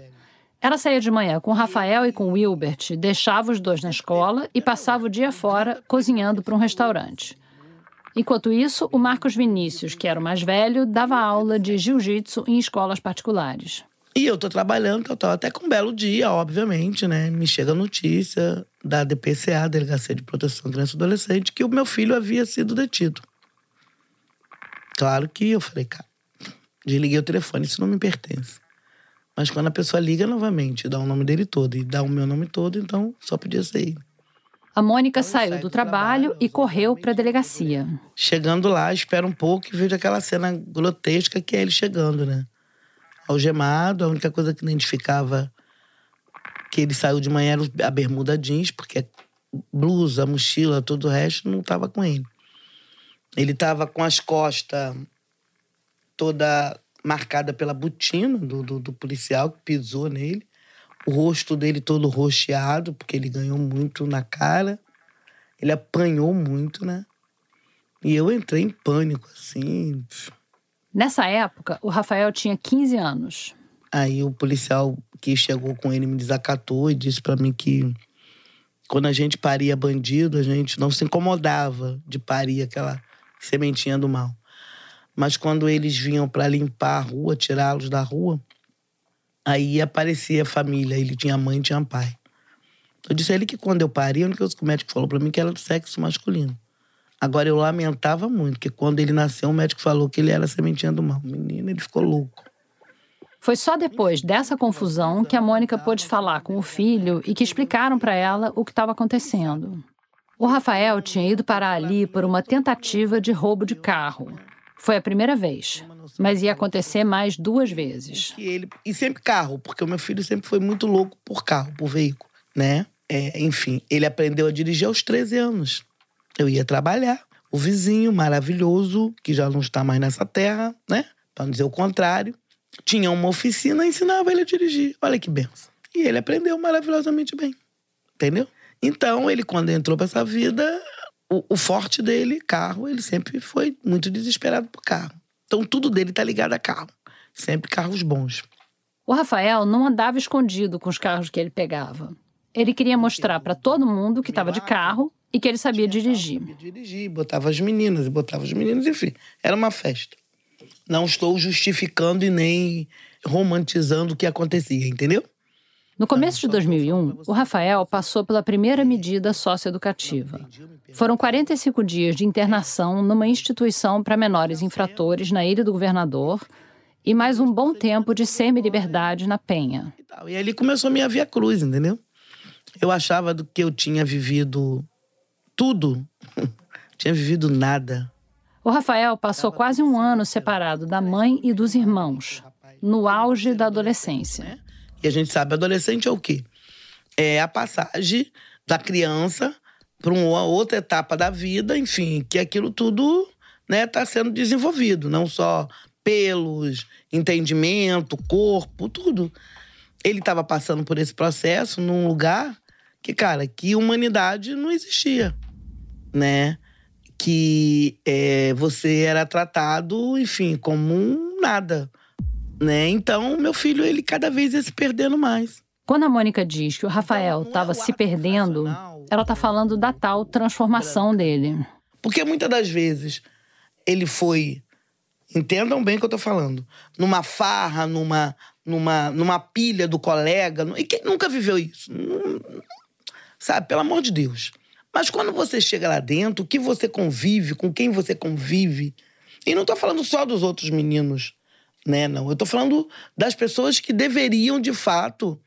Ela saía de manhã com o Rafael e com o Wilbert, deixava os dois na escola e passava o dia fora cozinhando para um restaurante. Enquanto isso, o Marcos Vinícius, que era o mais velho, dava aula de jiu-jitsu em escolas particulares. E eu tô trabalhando, eu tô até com um belo dia, obviamente, né? Me chega a notícia da DPCA, Delegacia de Proteção à Criança e Adolescente, que o meu filho havia sido detido. Claro que eu falei, cara, desliguei o telefone, isso não me pertence. Mas quando a pessoa liga novamente, dá o nome dele todo e dá o meu nome todo, então só podia ser ele. A Mônica saiu do trabalho e correu para a delegacia. Chegando lá, espera um pouco e vejo aquela cena grotesca que é ele chegando, né? Algemado, a única coisa que identificava que ele saiu de manhã era a bermuda jeans, porque blusa, mochila, todo o resto não estava com ele. Ele estava com as costas toda marcada pela botina do, do, do, policial que pisou nele. O rosto dele todo roxeado, porque ele ganhou muito na cara. Ele apanhou muito, né? E eu entrei em pânico, assim. Nessa época, o Rafael tinha 15 anos. Aí o policial que chegou com ele me desacatou e disse para mim que quando a gente paria bandido, a gente não se incomodava de parir aquela sementinha do mal. Mas quando eles vinham para limpar a rua, tirá-los da rua, aí aparecia a família. Ele tinha mãe e tinha pai. Eu disse a ele que quando eu paria, a única coisa que o médico falou para mim que era do sexo masculino. Agora eu lamentava muito, que quando ele nasceu, o médico falou que ele era sementinha do mal. Menino, ele ficou louco. Foi só depois dessa confusão que a Mônica pôde falar com o filho e que explicaram para ela o que estava acontecendo. O Rafael tinha ido parar ali por uma tentativa de roubo de carro. Foi a primeira vez, mas ia acontecer mais duas vezes. E, ele, e sempre carro, porque o meu filho sempre foi muito louco por carro, por veículo, né? É, enfim, ele aprendeu a dirigir aos 13 anos. Eu ia trabalhar. O vizinho maravilhoso, que já não está mais nessa terra, né? Para não dizer o contrário, tinha uma oficina e ensinava ele a dirigir. Olha que benção. E ele aprendeu maravilhosamente bem. Entendeu? Então, ele, quando entrou para essa vida, o, o, forte dele, carro, ele sempre foi muito desesperado por carro. Então, tudo dele tá ligado a carro. Sempre carros bons. O Rafael não andava escondido com os carros que ele pegava. Ele queria mostrar para todo mundo que estava de carro e que ele sabia dirigir. Sabia dirigir, botava as meninas e botava os meninos, enfim. Era uma festa. Não estou justificando e nem romantizando o que acontecia, entendeu? No começo de 2001, o Rafael passou pela primeira medida socioeducativa. Foram 45 dias de internação numa instituição para menores infratores na Ilha do Governador e mais um bom tempo de semi-liberdade na Penha. E ali começou a minha via cruz, entendeu? Eu achava do que eu tinha vivido tudo. tinha vivido nada. O Rafael passou quase um ano separado da mãe e dos irmãos, no auge da adolescência. E a gente sabe, adolescente é o quê? É a passagem da criança para uma outra etapa da vida, enfim, que aquilo tudo está né, tá sendo desenvolvido, não só pelos, entendimento, corpo, tudo. Ele estava passando por esse processo num lugar que, cara, que humanidade não existia, né? Que é, você era tratado, enfim, como um nada, né? Então, meu filho, ele cada vez ia se perdendo mais. Quando a Mônica diz que o Rafael estava se perdendo, ela está falando da tal transformação dele. Porque muitas das vezes ele foi, entendam bem o que eu estou falando, numa farra, numa, numa, numa pilha do colega. E quem nunca viveu isso? Sabe, pelo amor de Deus. Mas quando você chega lá dentro, o que você convive, com quem você convive. E não estou falando só dos outros meninos, né? Não. Eu estou falando das pessoas que deveriam, de fato,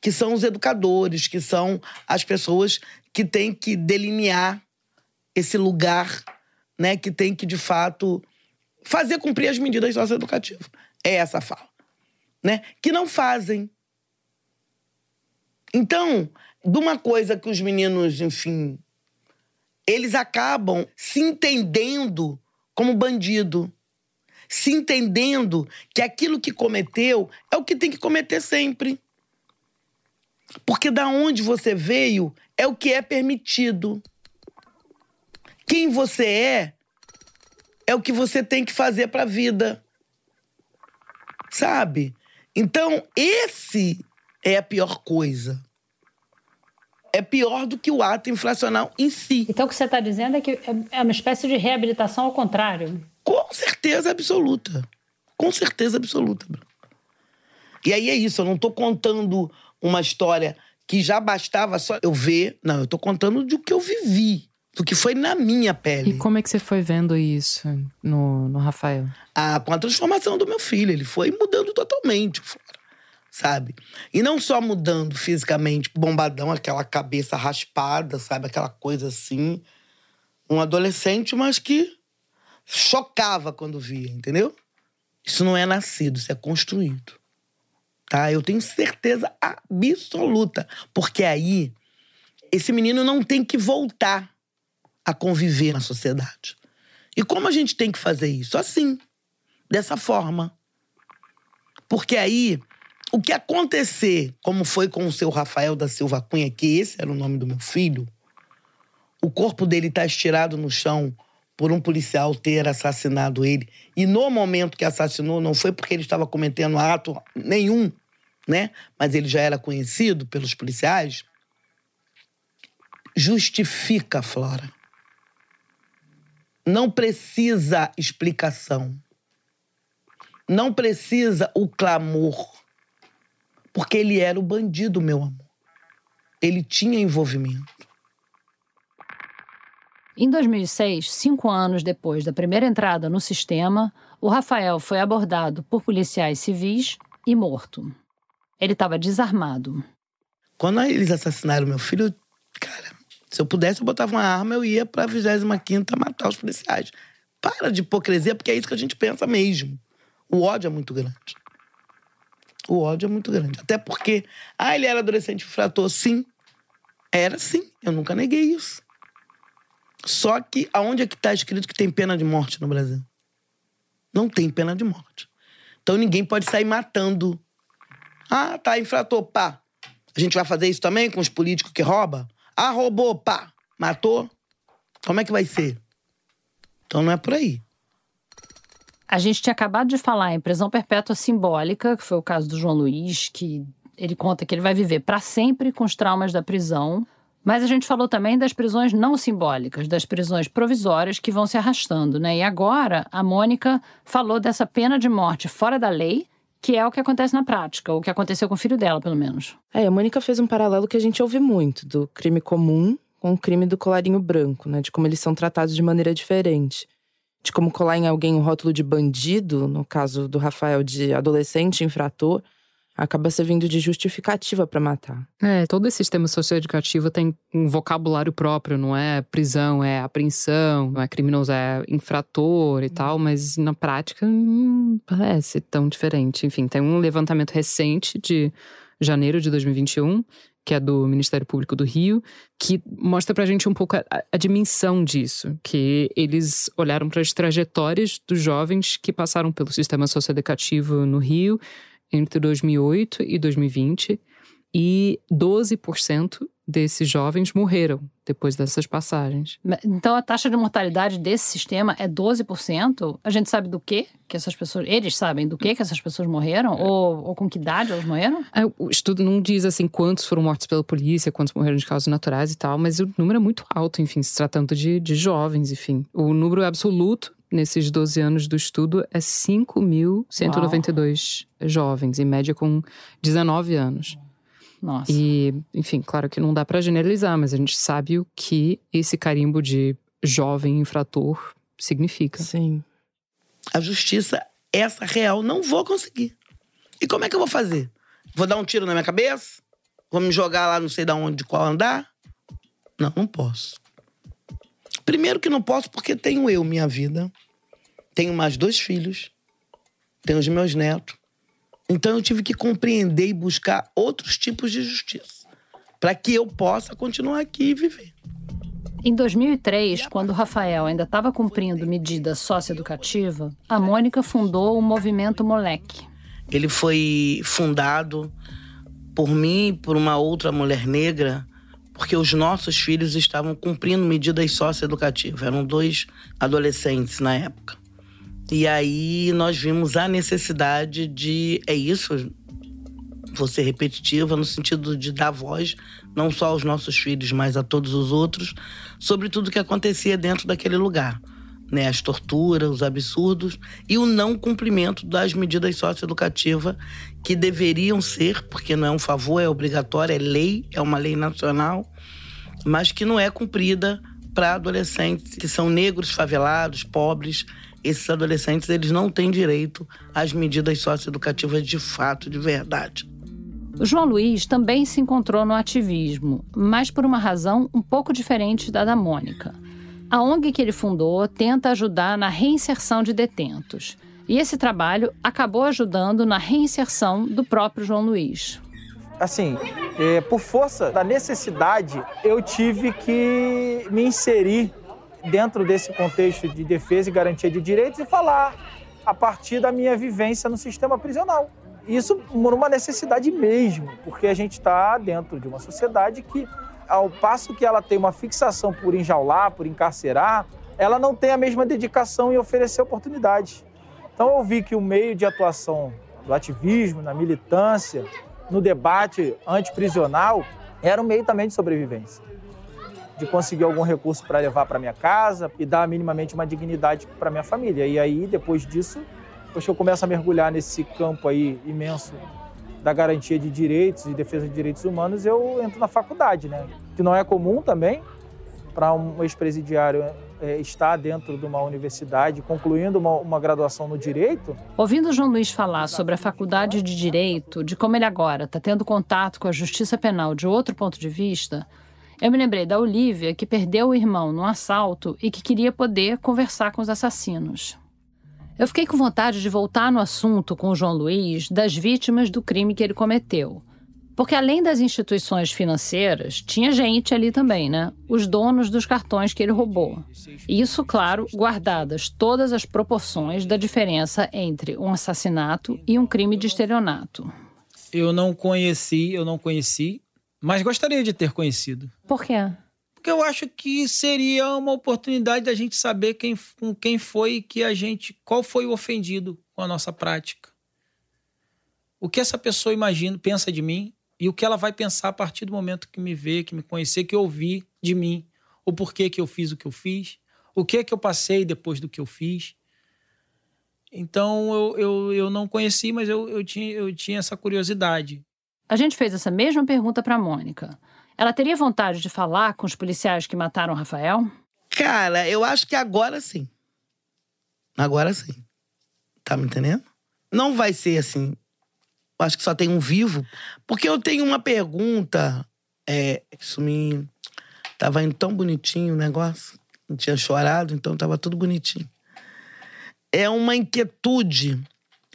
que são os educadores, que são as pessoas que têm que delinear esse lugar, né? Que tem que, de fato, fazer cumprir as medidas socioeducativas. É essa a fala. Né? Que não fazem. Então, de uma coisa que os meninos, enfim, eles acabam se entendendo como bandido, se entendendo que aquilo que cometeu é o que tem que cometer sempre. Porque da onde você veio é o que é permitido. Quem você é é o que você tem que fazer para a vida. Sabe? Então, esse é a pior coisa é pior do que o ato infracional em si. Então o que você está dizendo é que é uma espécie de reabilitação ao contrário? Com certeza absoluta. Com certeza absoluta. E aí é isso, eu não estou contando uma história que já bastava só eu ver. Não, eu estou contando do que eu vivi. Do que foi na minha pele. E como é que você foi vendo isso no, no Rafael? Ah, com a transformação do meu filho. Ele foi mudando totalmente sabe? E não só mudando fisicamente, bombadão, aquela cabeça raspada, sabe? Aquela coisa assim. Um adolescente, mas que chocava quando via, entendeu? Isso não é nascido, isso é construído. Tá? Eu tenho certeza absoluta. Porque aí esse menino não tem que voltar a conviver na sociedade. E como a gente tem que fazer isso? Assim, dessa forma. Porque aí, o que acontecer, como foi com o seu Rafael da Silva Cunha, que esse era o nome do meu filho, o corpo dele está estirado no chão por um policial ter assassinado ele. E no momento que assassinou, não foi porque ele estava cometendo ato nenhum, né? Mas ele já era conhecido pelos policiais. Justifica, Flora. Não precisa explicação. Não precisa o clamor. Porque ele era o bandido, meu amor. Ele tinha envolvimento. Em 2006, cinco anos depois da primeira entrada no sistema, o Rafael foi abordado por policiais civis e morto. Ele estava desarmado. Quando eles assassinaram meu filho, cara, se eu pudesse, eu botava uma arma, eu ia pra 25 matar os policiais. Para de hipocrisia, porque é isso que a gente pensa mesmo. O ódio é muito grande. O ódio é muito grande. Até porque, ah, ele era adolescente infrator. Sim, era sim. Eu nunca neguei isso. Só que aonde é que está escrito que tem pena de morte no Brasil? Não tem pena de morte. Então ninguém pode sair matando. Ah, tá, infrator, pá. A gente vai fazer isso também com os políticos que roubam? Ah, roubou, pá. Matou? Como é que vai ser? Então não é por aí. A gente tinha acabado de falar em prisão perpétua simbólica, que foi o caso do João Luiz, que ele conta que ele vai viver para sempre com os traumas da prisão. Mas a gente falou também das prisões não simbólicas, das prisões provisórias que vão se arrastando, né? E agora a Mônica falou dessa pena de morte fora da lei, que é o que acontece na prática, o que aconteceu com o filho dela, pelo menos. É, a Mônica fez um paralelo que a gente ouve muito, do crime comum com o crime do colarinho branco, né? De como eles são tratados de maneira diferente. De como colar em alguém o um rótulo de bandido, no caso do Rafael, de adolescente infrator, acaba servindo de justificativa para matar. É, todo esse sistema socioeducativo tem um vocabulário próprio, não é prisão, é apreensão, não é criminoso, é infrator e tal, mas na prática não parece tão diferente. Enfim, tem um levantamento recente de janeiro de 2021 que é do Ministério Público do Rio, que mostra pra gente um pouco a, a dimensão disso, que eles olharam para as trajetórias dos jovens que passaram pelo sistema socioeducativo no Rio entre 2008 e 2020 e 12% desses jovens morreram depois dessas passagens. Então a taxa de mortalidade desse sistema é 12%? A gente sabe do que que essas pessoas, eles sabem do que que essas pessoas morreram é. ou, ou, com que idade elas morreram? É, o estudo não diz assim quantos foram mortos pela polícia, quantos morreram de causas naturais e tal, mas o número é muito alto, enfim, se tratando de, de jovens, enfim. O número absoluto nesses 12 anos do estudo é 5.192 jovens, em média com 19 anos. Nossa. E, enfim, claro que não dá para generalizar, mas a gente sabe o que esse carimbo de jovem infrator significa. Sim. A justiça, essa real, não vou conseguir. E como é que eu vou fazer? Vou dar um tiro na minha cabeça? Vou me jogar lá não sei de onde, de qual andar? Não, não posso. Primeiro que não posso porque tenho eu, minha vida. Tenho mais dois filhos. Tenho os meus netos. Então eu tive que compreender e buscar outros tipos de justiça para que eu possa continuar aqui e viver. Em 2003, quando o Rafael ainda estava cumprindo medida socioeducativa, a Mônica fundou o movimento Moleque. Ele foi fundado por mim e por uma outra mulher negra porque os nossos filhos estavam cumprindo medidas socioeducativas. Eram dois adolescentes na época. E aí nós vimos a necessidade de. É isso, vou ser repetitiva, no sentido de dar voz, não só aos nossos filhos, mas a todos os outros, sobre tudo que acontecia dentro daquele lugar. Né, as torturas, os absurdos e o não cumprimento das medidas socioeducativas que deveriam ser, porque não é um favor, é obrigatório, é lei, é uma lei nacional, mas que não é cumprida para adolescentes que são negros, favelados, pobres. Esses adolescentes eles não têm direito às medidas socioeducativas de fato, de verdade. João Luiz também se encontrou no ativismo, mas por uma razão um pouco diferente da da Mônica. A ONG que ele fundou tenta ajudar na reinserção de detentos. E esse trabalho acabou ajudando na reinserção do próprio João Luiz assim, é, por força da necessidade, eu tive que me inserir dentro desse contexto de defesa e garantia de direitos e falar a partir da minha vivência no sistema prisional. Isso por uma necessidade mesmo, porque a gente está dentro de uma sociedade que, ao passo que ela tem uma fixação por enjaular, por encarcerar, ela não tem a mesma dedicação em oferecer oportunidades. Então eu vi que o meio de atuação do ativismo, na militância, no debate antiprisional, era um meio também de sobrevivência. De conseguir algum recurso para levar para minha casa e dar minimamente uma dignidade para minha família. E aí, depois disso, depois que eu começo a mergulhar nesse campo aí imenso da garantia de direitos e defesa de direitos humanos, eu entro na faculdade, né? Que não é comum também para um ex-presidiário é, estar dentro de uma universidade, concluindo uma, uma graduação no direito. Ouvindo o João Luiz falar sobre a faculdade de direito, de como ele agora está tendo contato com a justiça penal de outro ponto de vista, eu me lembrei da Olivia, que perdeu o irmão num assalto e que queria poder conversar com os assassinos. Eu fiquei com vontade de voltar no assunto com o João Luiz das vítimas do crime que ele cometeu porque além das instituições financeiras, tinha gente ali também, né? Os donos dos cartões que ele roubou. Isso, claro, guardadas todas as proporções da diferença entre um assassinato e um crime de estelionato. Eu não conheci, eu não conheci, mas gostaria de ter conhecido. Por quê? Porque eu acho que seria uma oportunidade da gente saber quem, com quem foi que a gente, qual foi o ofendido com a nossa prática. O que essa pessoa imagina, pensa de mim e o que ela vai pensar a partir do momento que me vê, que me conhecer, que ouvir de mim, o porquê que eu fiz o que eu fiz, o que que eu passei depois do que eu fiz. Então eu, eu, eu não conheci, mas eu, eu, tinha, eu tinha essa curiosidade. A gente fez essa mesma pergunta para Mônica. Ela teria vontade de falar com os policiais que mataram o Rafael? Cara, eu acho que agora sim. Agora sim. Tá me entendendo? Não vai ser assim, acho que só tem um vivo. Porque eu tenho uma pergunta. É, isso me. Tava indo tão bonitinho o negócio. Não tinha chorado, então tava tudo bonitinho. É uma inquietude,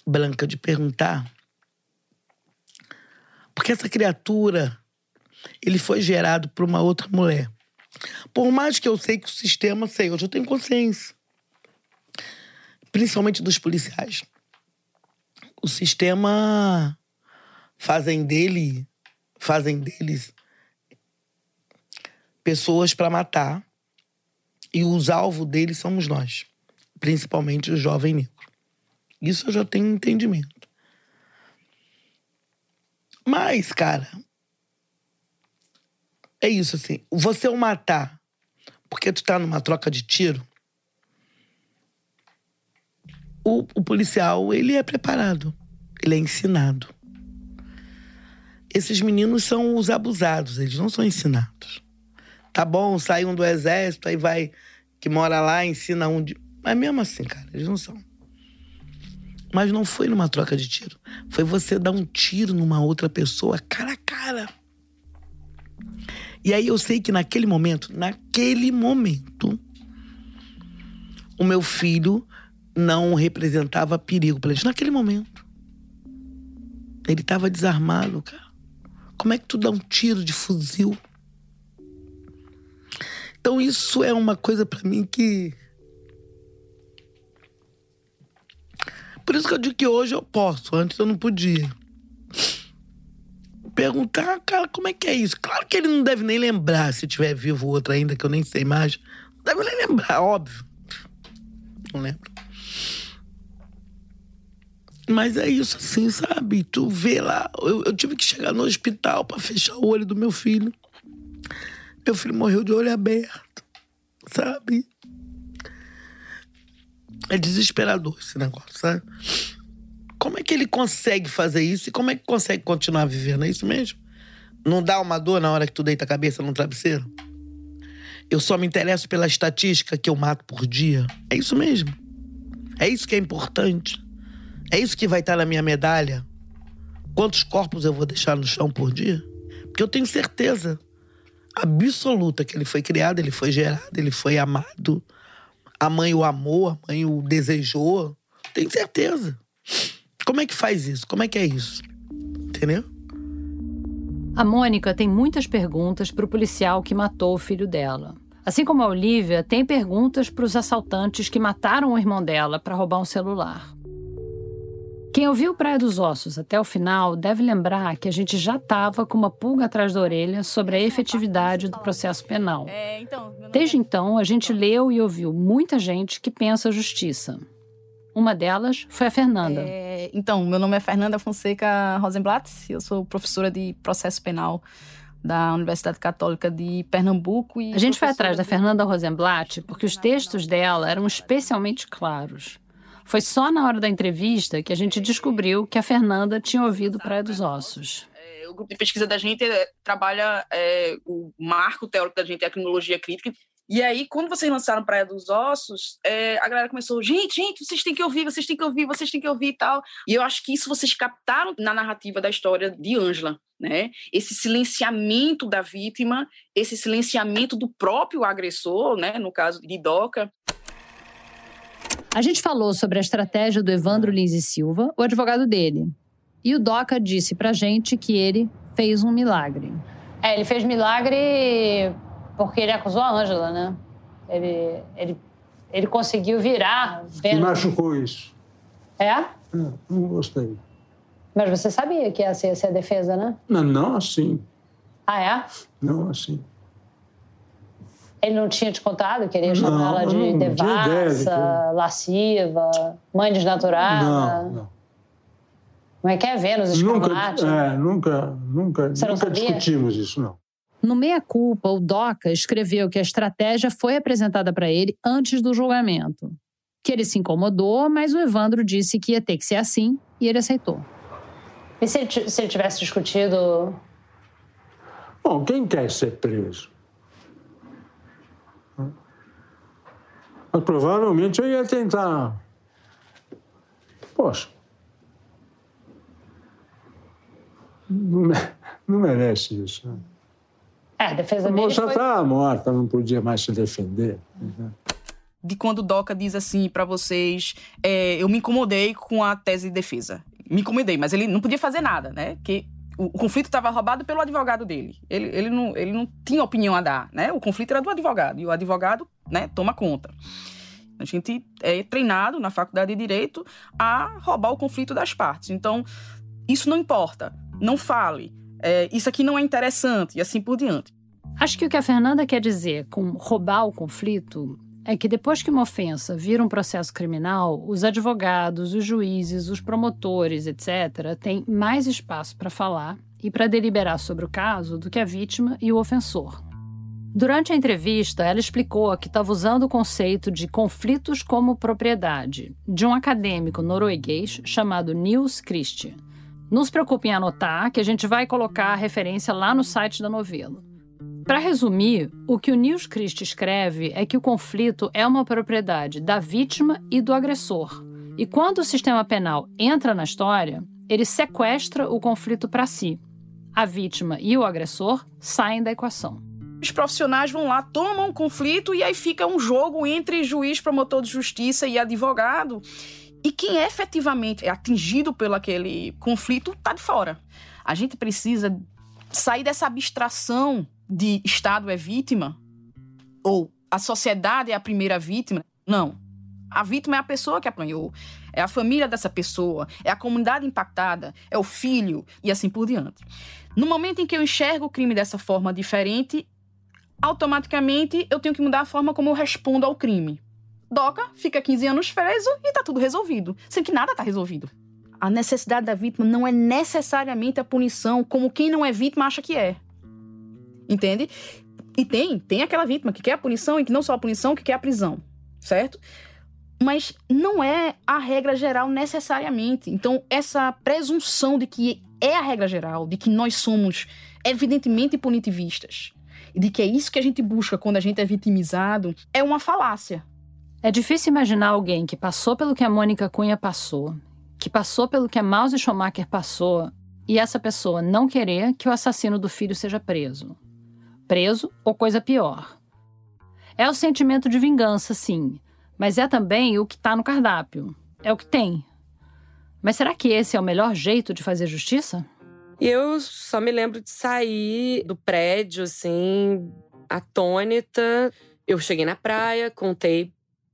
Branca, de perguntar. Porque essa criatura, ele foi gerado por uma outra mulher. Por mais que eu sei que o sistema, sei, hoje eu tenho consciência. Principalmente dos policiais o sistema fazem dele, fazem deles pessoas para matar e os alvos deles somos nós, principalmente o jovem negro. Isso eu já tenho entendimento. Mas, cara, é isso assim. Você o matar porque tu tá numa troca de tiro, o, o policial, ele é preparado, ele é ensinado. Esses meninos são os abusados, eles não são ensinados. Tá bom, sai um do exército, aí vai, que mora lá, ensina um de. Mas mesmo assim, cara, eles não são. Mas não foi numa troca de tiro. Foi você dar um tiro numa outra pessoa cara a cara. E aí eu sei que naquele momento, naquele momento, o meu filho não representava perigo para eles naquele momento. Ele estava desarmado, cara. Como é que tu dá um tiro de fuzil? Então isso é uma coisa para mim que Por isso que eu digo que hoje eu posso, antes eu não podia. Perguntar, cara, como é que é isso? Claro que ele não deve nem lembrar se tiver vivo outro ainda, que eu nem sei mais. Não deve nem lembrar, óbvio. Não lembro. Mas é isso, assim, sabe? Tu vê lá. Eu, eu tive que chegar no hospital para fechar o olho do meu filho. Meu filho morreu de olho aberto, sabe? É desesperador esse negócio, sabe? Como é que ele consegue fazer isso e como é que consegue continuar vivendo? É isso mesmo? Não dá uma dor na hora que tu deita a cabeça no travesseiro? Eu só me interesso pela estatística que eu mato por dia. É isso mesmo. É isso que é importante. É isso que vai estar na minha medalha? Quantos corpos eu vou deixar no chão por dia? Porque eu tenho certeza absoluta que ele foi criado, ele foi gerado, ele foi amado. A mãe o amou, a mãe o desejou. Tenho certeza. Como é que faz isso? Como é que é isso? Entendeu? A Mônica tem muitas perguntas para o policial que matou o filho dela. Assim como a Olivia, tem perguntas para os assaltantes que mataram o irmão dela para roubar um celular. Quem ouviu Praia dos Ossos até o final deve lembrar que a gente já estava com uma pulga atrás da orelha sobre a efetividade do processo penal. Desde então, a gente leu e ouviu muita gente que pensa justiça. Uma delas foi a Fernanda. É, então, meu nome é Fernanda Fonseca Rosenblatt, eu sou professora de processo penal da Universidade Católica de Pernambuco. E a gente foi atrás da Fernanda Rosenblatt porque os textos dela eram especialmente claros. Foi só na hora da entrevista que a gente descobriu que a Fernanda tinha ouvido Praia dos Ossos. O grupo de pesquisa da gente é, trabalha é, o marco teórico da gente é a criminologia crítica. E aí, quando vocês lançaram Praia dos Ossos, é, a galera começou, gente, gente, vocês têm que ouvir, vocês têm que ouvir, vocês têm que ouvir e tal. E eu acho que isso vocês captaram na narrativa da história de Ângela, né? Esse silenciamento da vítima, esse silenciamento do próprio agressor, né? No caso de Doca. A gente falou sobre a estratégia do Evandro Lins e Silva, o advogado dele. E o Doca disse pra gente que ele fez um milagre. É, ele fez milagre porque ele acusou a Ângela, né? Ele, ele, ele conseguiu virar. Me machucou isso. É? é? Não gostei. Mas você sabia que ia ser, ser a defesa, né? Não, não assim. Ah, é? Não assim. Ele não tinha te contado? Queria chamá-la de não, devassa, lasciva, mãe desnaturada? Não, não. Como é que é ver nos escalmates? Nunca, é, nunca, nunca, Você nunca discutimos isso, não. No Meia Culpa, o Doca escreveu que a estratégia foi apresentada para ele antes do julgamento. Que ele se incomodou, mas o Evandro disse que ia ter que ser assim e ele aceitou. E se ele, se ele tivesse discutido. Bom, quem quer ser preso? Mas provavelmente eu ia tentar. Poxa. Não merece isso. Né? É, a defesa a dele moça foi... estava morta, não podia mais se defender. Né? De quando o Doca diz assim para vocês, é, eu me incomodei com a tese de defesa. Me incomodei, mas ele não podia fazer nada, né? Que o, conflito estava roubado pelo advogado dele. Ele, ele, não, ele não tinha opinião a dar, né? O conflito era do advogado e o advogado, né, toma conta. A gente é treinado na faculdade de direito a roubar o conflito das partes. Então, isso não importa. Não fale é, isso aqui não é interessante e assim por diante. Acho que o que a Fernanda quer dizer com roubar o conflito é que depois que uma ofensa vira um processo criminal, os advogados, os juízes, os promotores, etc., têm mais espaço para falar e para deliberar sobre o caso do que a vítima e o ofensor. Durante a entrevista, ela explicou que estava usando o conceito de conflitos como propriedade, de um acadêmico norueguês chamado Nils Christie. Não se preocupe em anotar, que a gente vai colocar a referência lá no site da novela. Para resumir, o que o Nils Christ escreve é que o conflito é uma propriedade da vítima e do agressor. E quando o sistema penal entra na história, ele sequestra o conflito para si. A vítima e o agressor saem da equação. Os profissionais vão lá, tomam um conflito e aí fica um jogo entre juiz, promotor de justiça e advogado. E quem é efetivamente é atingido pelo aquele conflito está de fora. A gente precisa sair dessa abstração de Estado é vítima ou a sociedade é a primeira vítima. Não. A vítima é a pessoa que apanhou, é a família dessa pessoa, é a comunidade impactada, é o filho e assim por diante. No momento em que eu enxergo o crime dessa forma diferente, automaticamente eu tenho que mudar a forma como eu respondo ao crime. Doca fica 15 anos preso e tá tudo resolvido, sendo que nada tá resolvido. A necessidade da vítima não é necessariamente a punição, como quem não é vítima acha que é. Entende? E tem, tem aquela vítima que quer a punição e que não só a punição, que quer a prisão, certo? Mas não é a regra geral necessariamente. Então, essa presunção de que é a regra geral, de que nós somos evidentemente punitivistas, e de que é isso que a gente busca quando a gente é vitimizado, é uma falácia. É difícil imaginar alguém que passou pelo que a Mônica Cunha passou, que passou pelo que a Mouse Schumacher passou, e essa pessoa não querer que o assassino do filho seja preso. Preso ou coisa pior. É o sentimento de vingança, sim, mas é também o que está no cardápio. É o que tem. Mas será que esse é o melhor jeito de fazer justiça? Eu só me lembro de sair do prédio, assim, atônita. Eu cheguei na praia, contei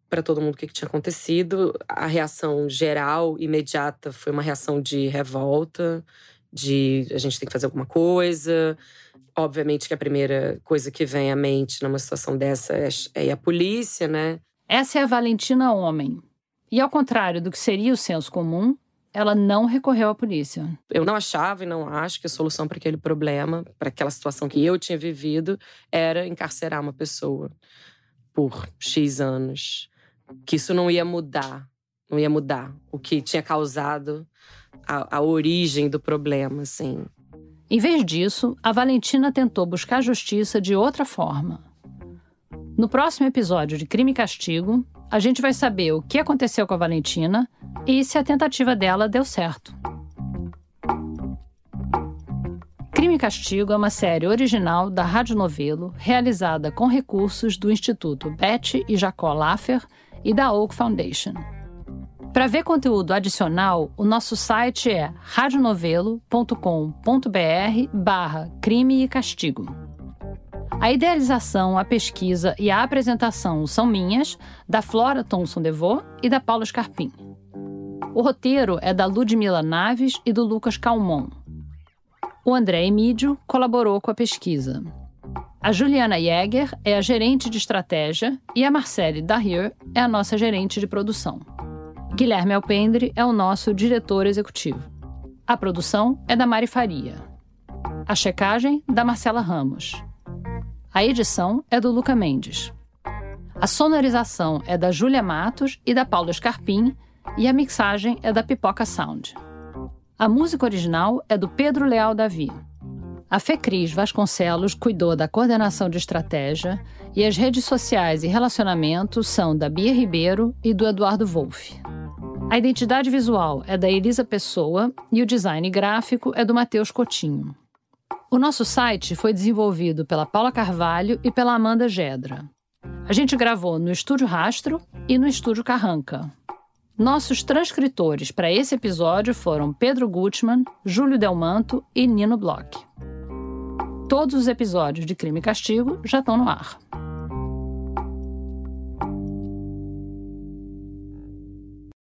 para todo mundo o que tinha acontecido. A reação geral, imediata, foi uma reação de revolta, de a gente tem que fazer alguma coisa. Obviamente que a primeira coisa que vem à mente numa situação dessa é, é a polícia, né? Essa é a Valentina Homem. E ao contrário do que seria o senso comum, ela não recorreu à polícia. Eu não achava e não acho que a solução para aquele problema, para aquela situação que eu tinha vivido, era encarcerar uma pessoa por X anos. Que isso não ia mudar, não ia mudar o que tinha causado a, a origem do problema, assim. Em vez disso, a Valentina tentou buscar justiça de outra forma. No próximo episódio de Crime e Castigo, a gente vai saber o que aconteceu com a Valentina e se a tentativa dela deu certo. Crime e Castigo é uma série original da Rádio Novelo, realizada com recursos do Instituto Betty e Jacó Laffer e da Oak Foundation. Para ver conteúdo adicional, o nosso site é radionovelo.com.br barra crime e castigo. A idealização, a pesquisa e a apresentação são minhas, da Flora Thomson DeVoe e da Paula Scarpim. O roteiro é da Ludmila Naves e do Lucas Calmon. O André Emídio colaborou com a pesquisa. A Juliana Jäger é a gerente de estratégia e a Marcele Dahir é a nossa gerente de produção. Guilherme Alpendre é o nosso diretor executivo. A produção é da Mari Faria. A checagem, da Marcela Ramos. A edição é do Luca Mendes. A sonorização é da Júlia Matos e da Paula Scarpim e a mixagem é da Pipoca Sound. A música original é do Pedro Leal Davi. A Fecris Vasconcelos cuidou da coordenação de estratégia e as redes sociais e relacionamentos são da Bia Ribeiro e do Eduardo Wolff. A identidade visual é da Elisa Pessoa e o design gráfico é do Matheus Cotinho. O nosso site foi desenvolvido pela Paula Carvalho e pela Amanda Gedra. A gente gravou no Estúdio Rastro e no Estúdio Carranca. Nossos transcritores para esse episódio foram Pedro Gutmann, Júlio Delmanto e Nino Bloch. Todos os episódios de Crime e Castigo já estão no ar.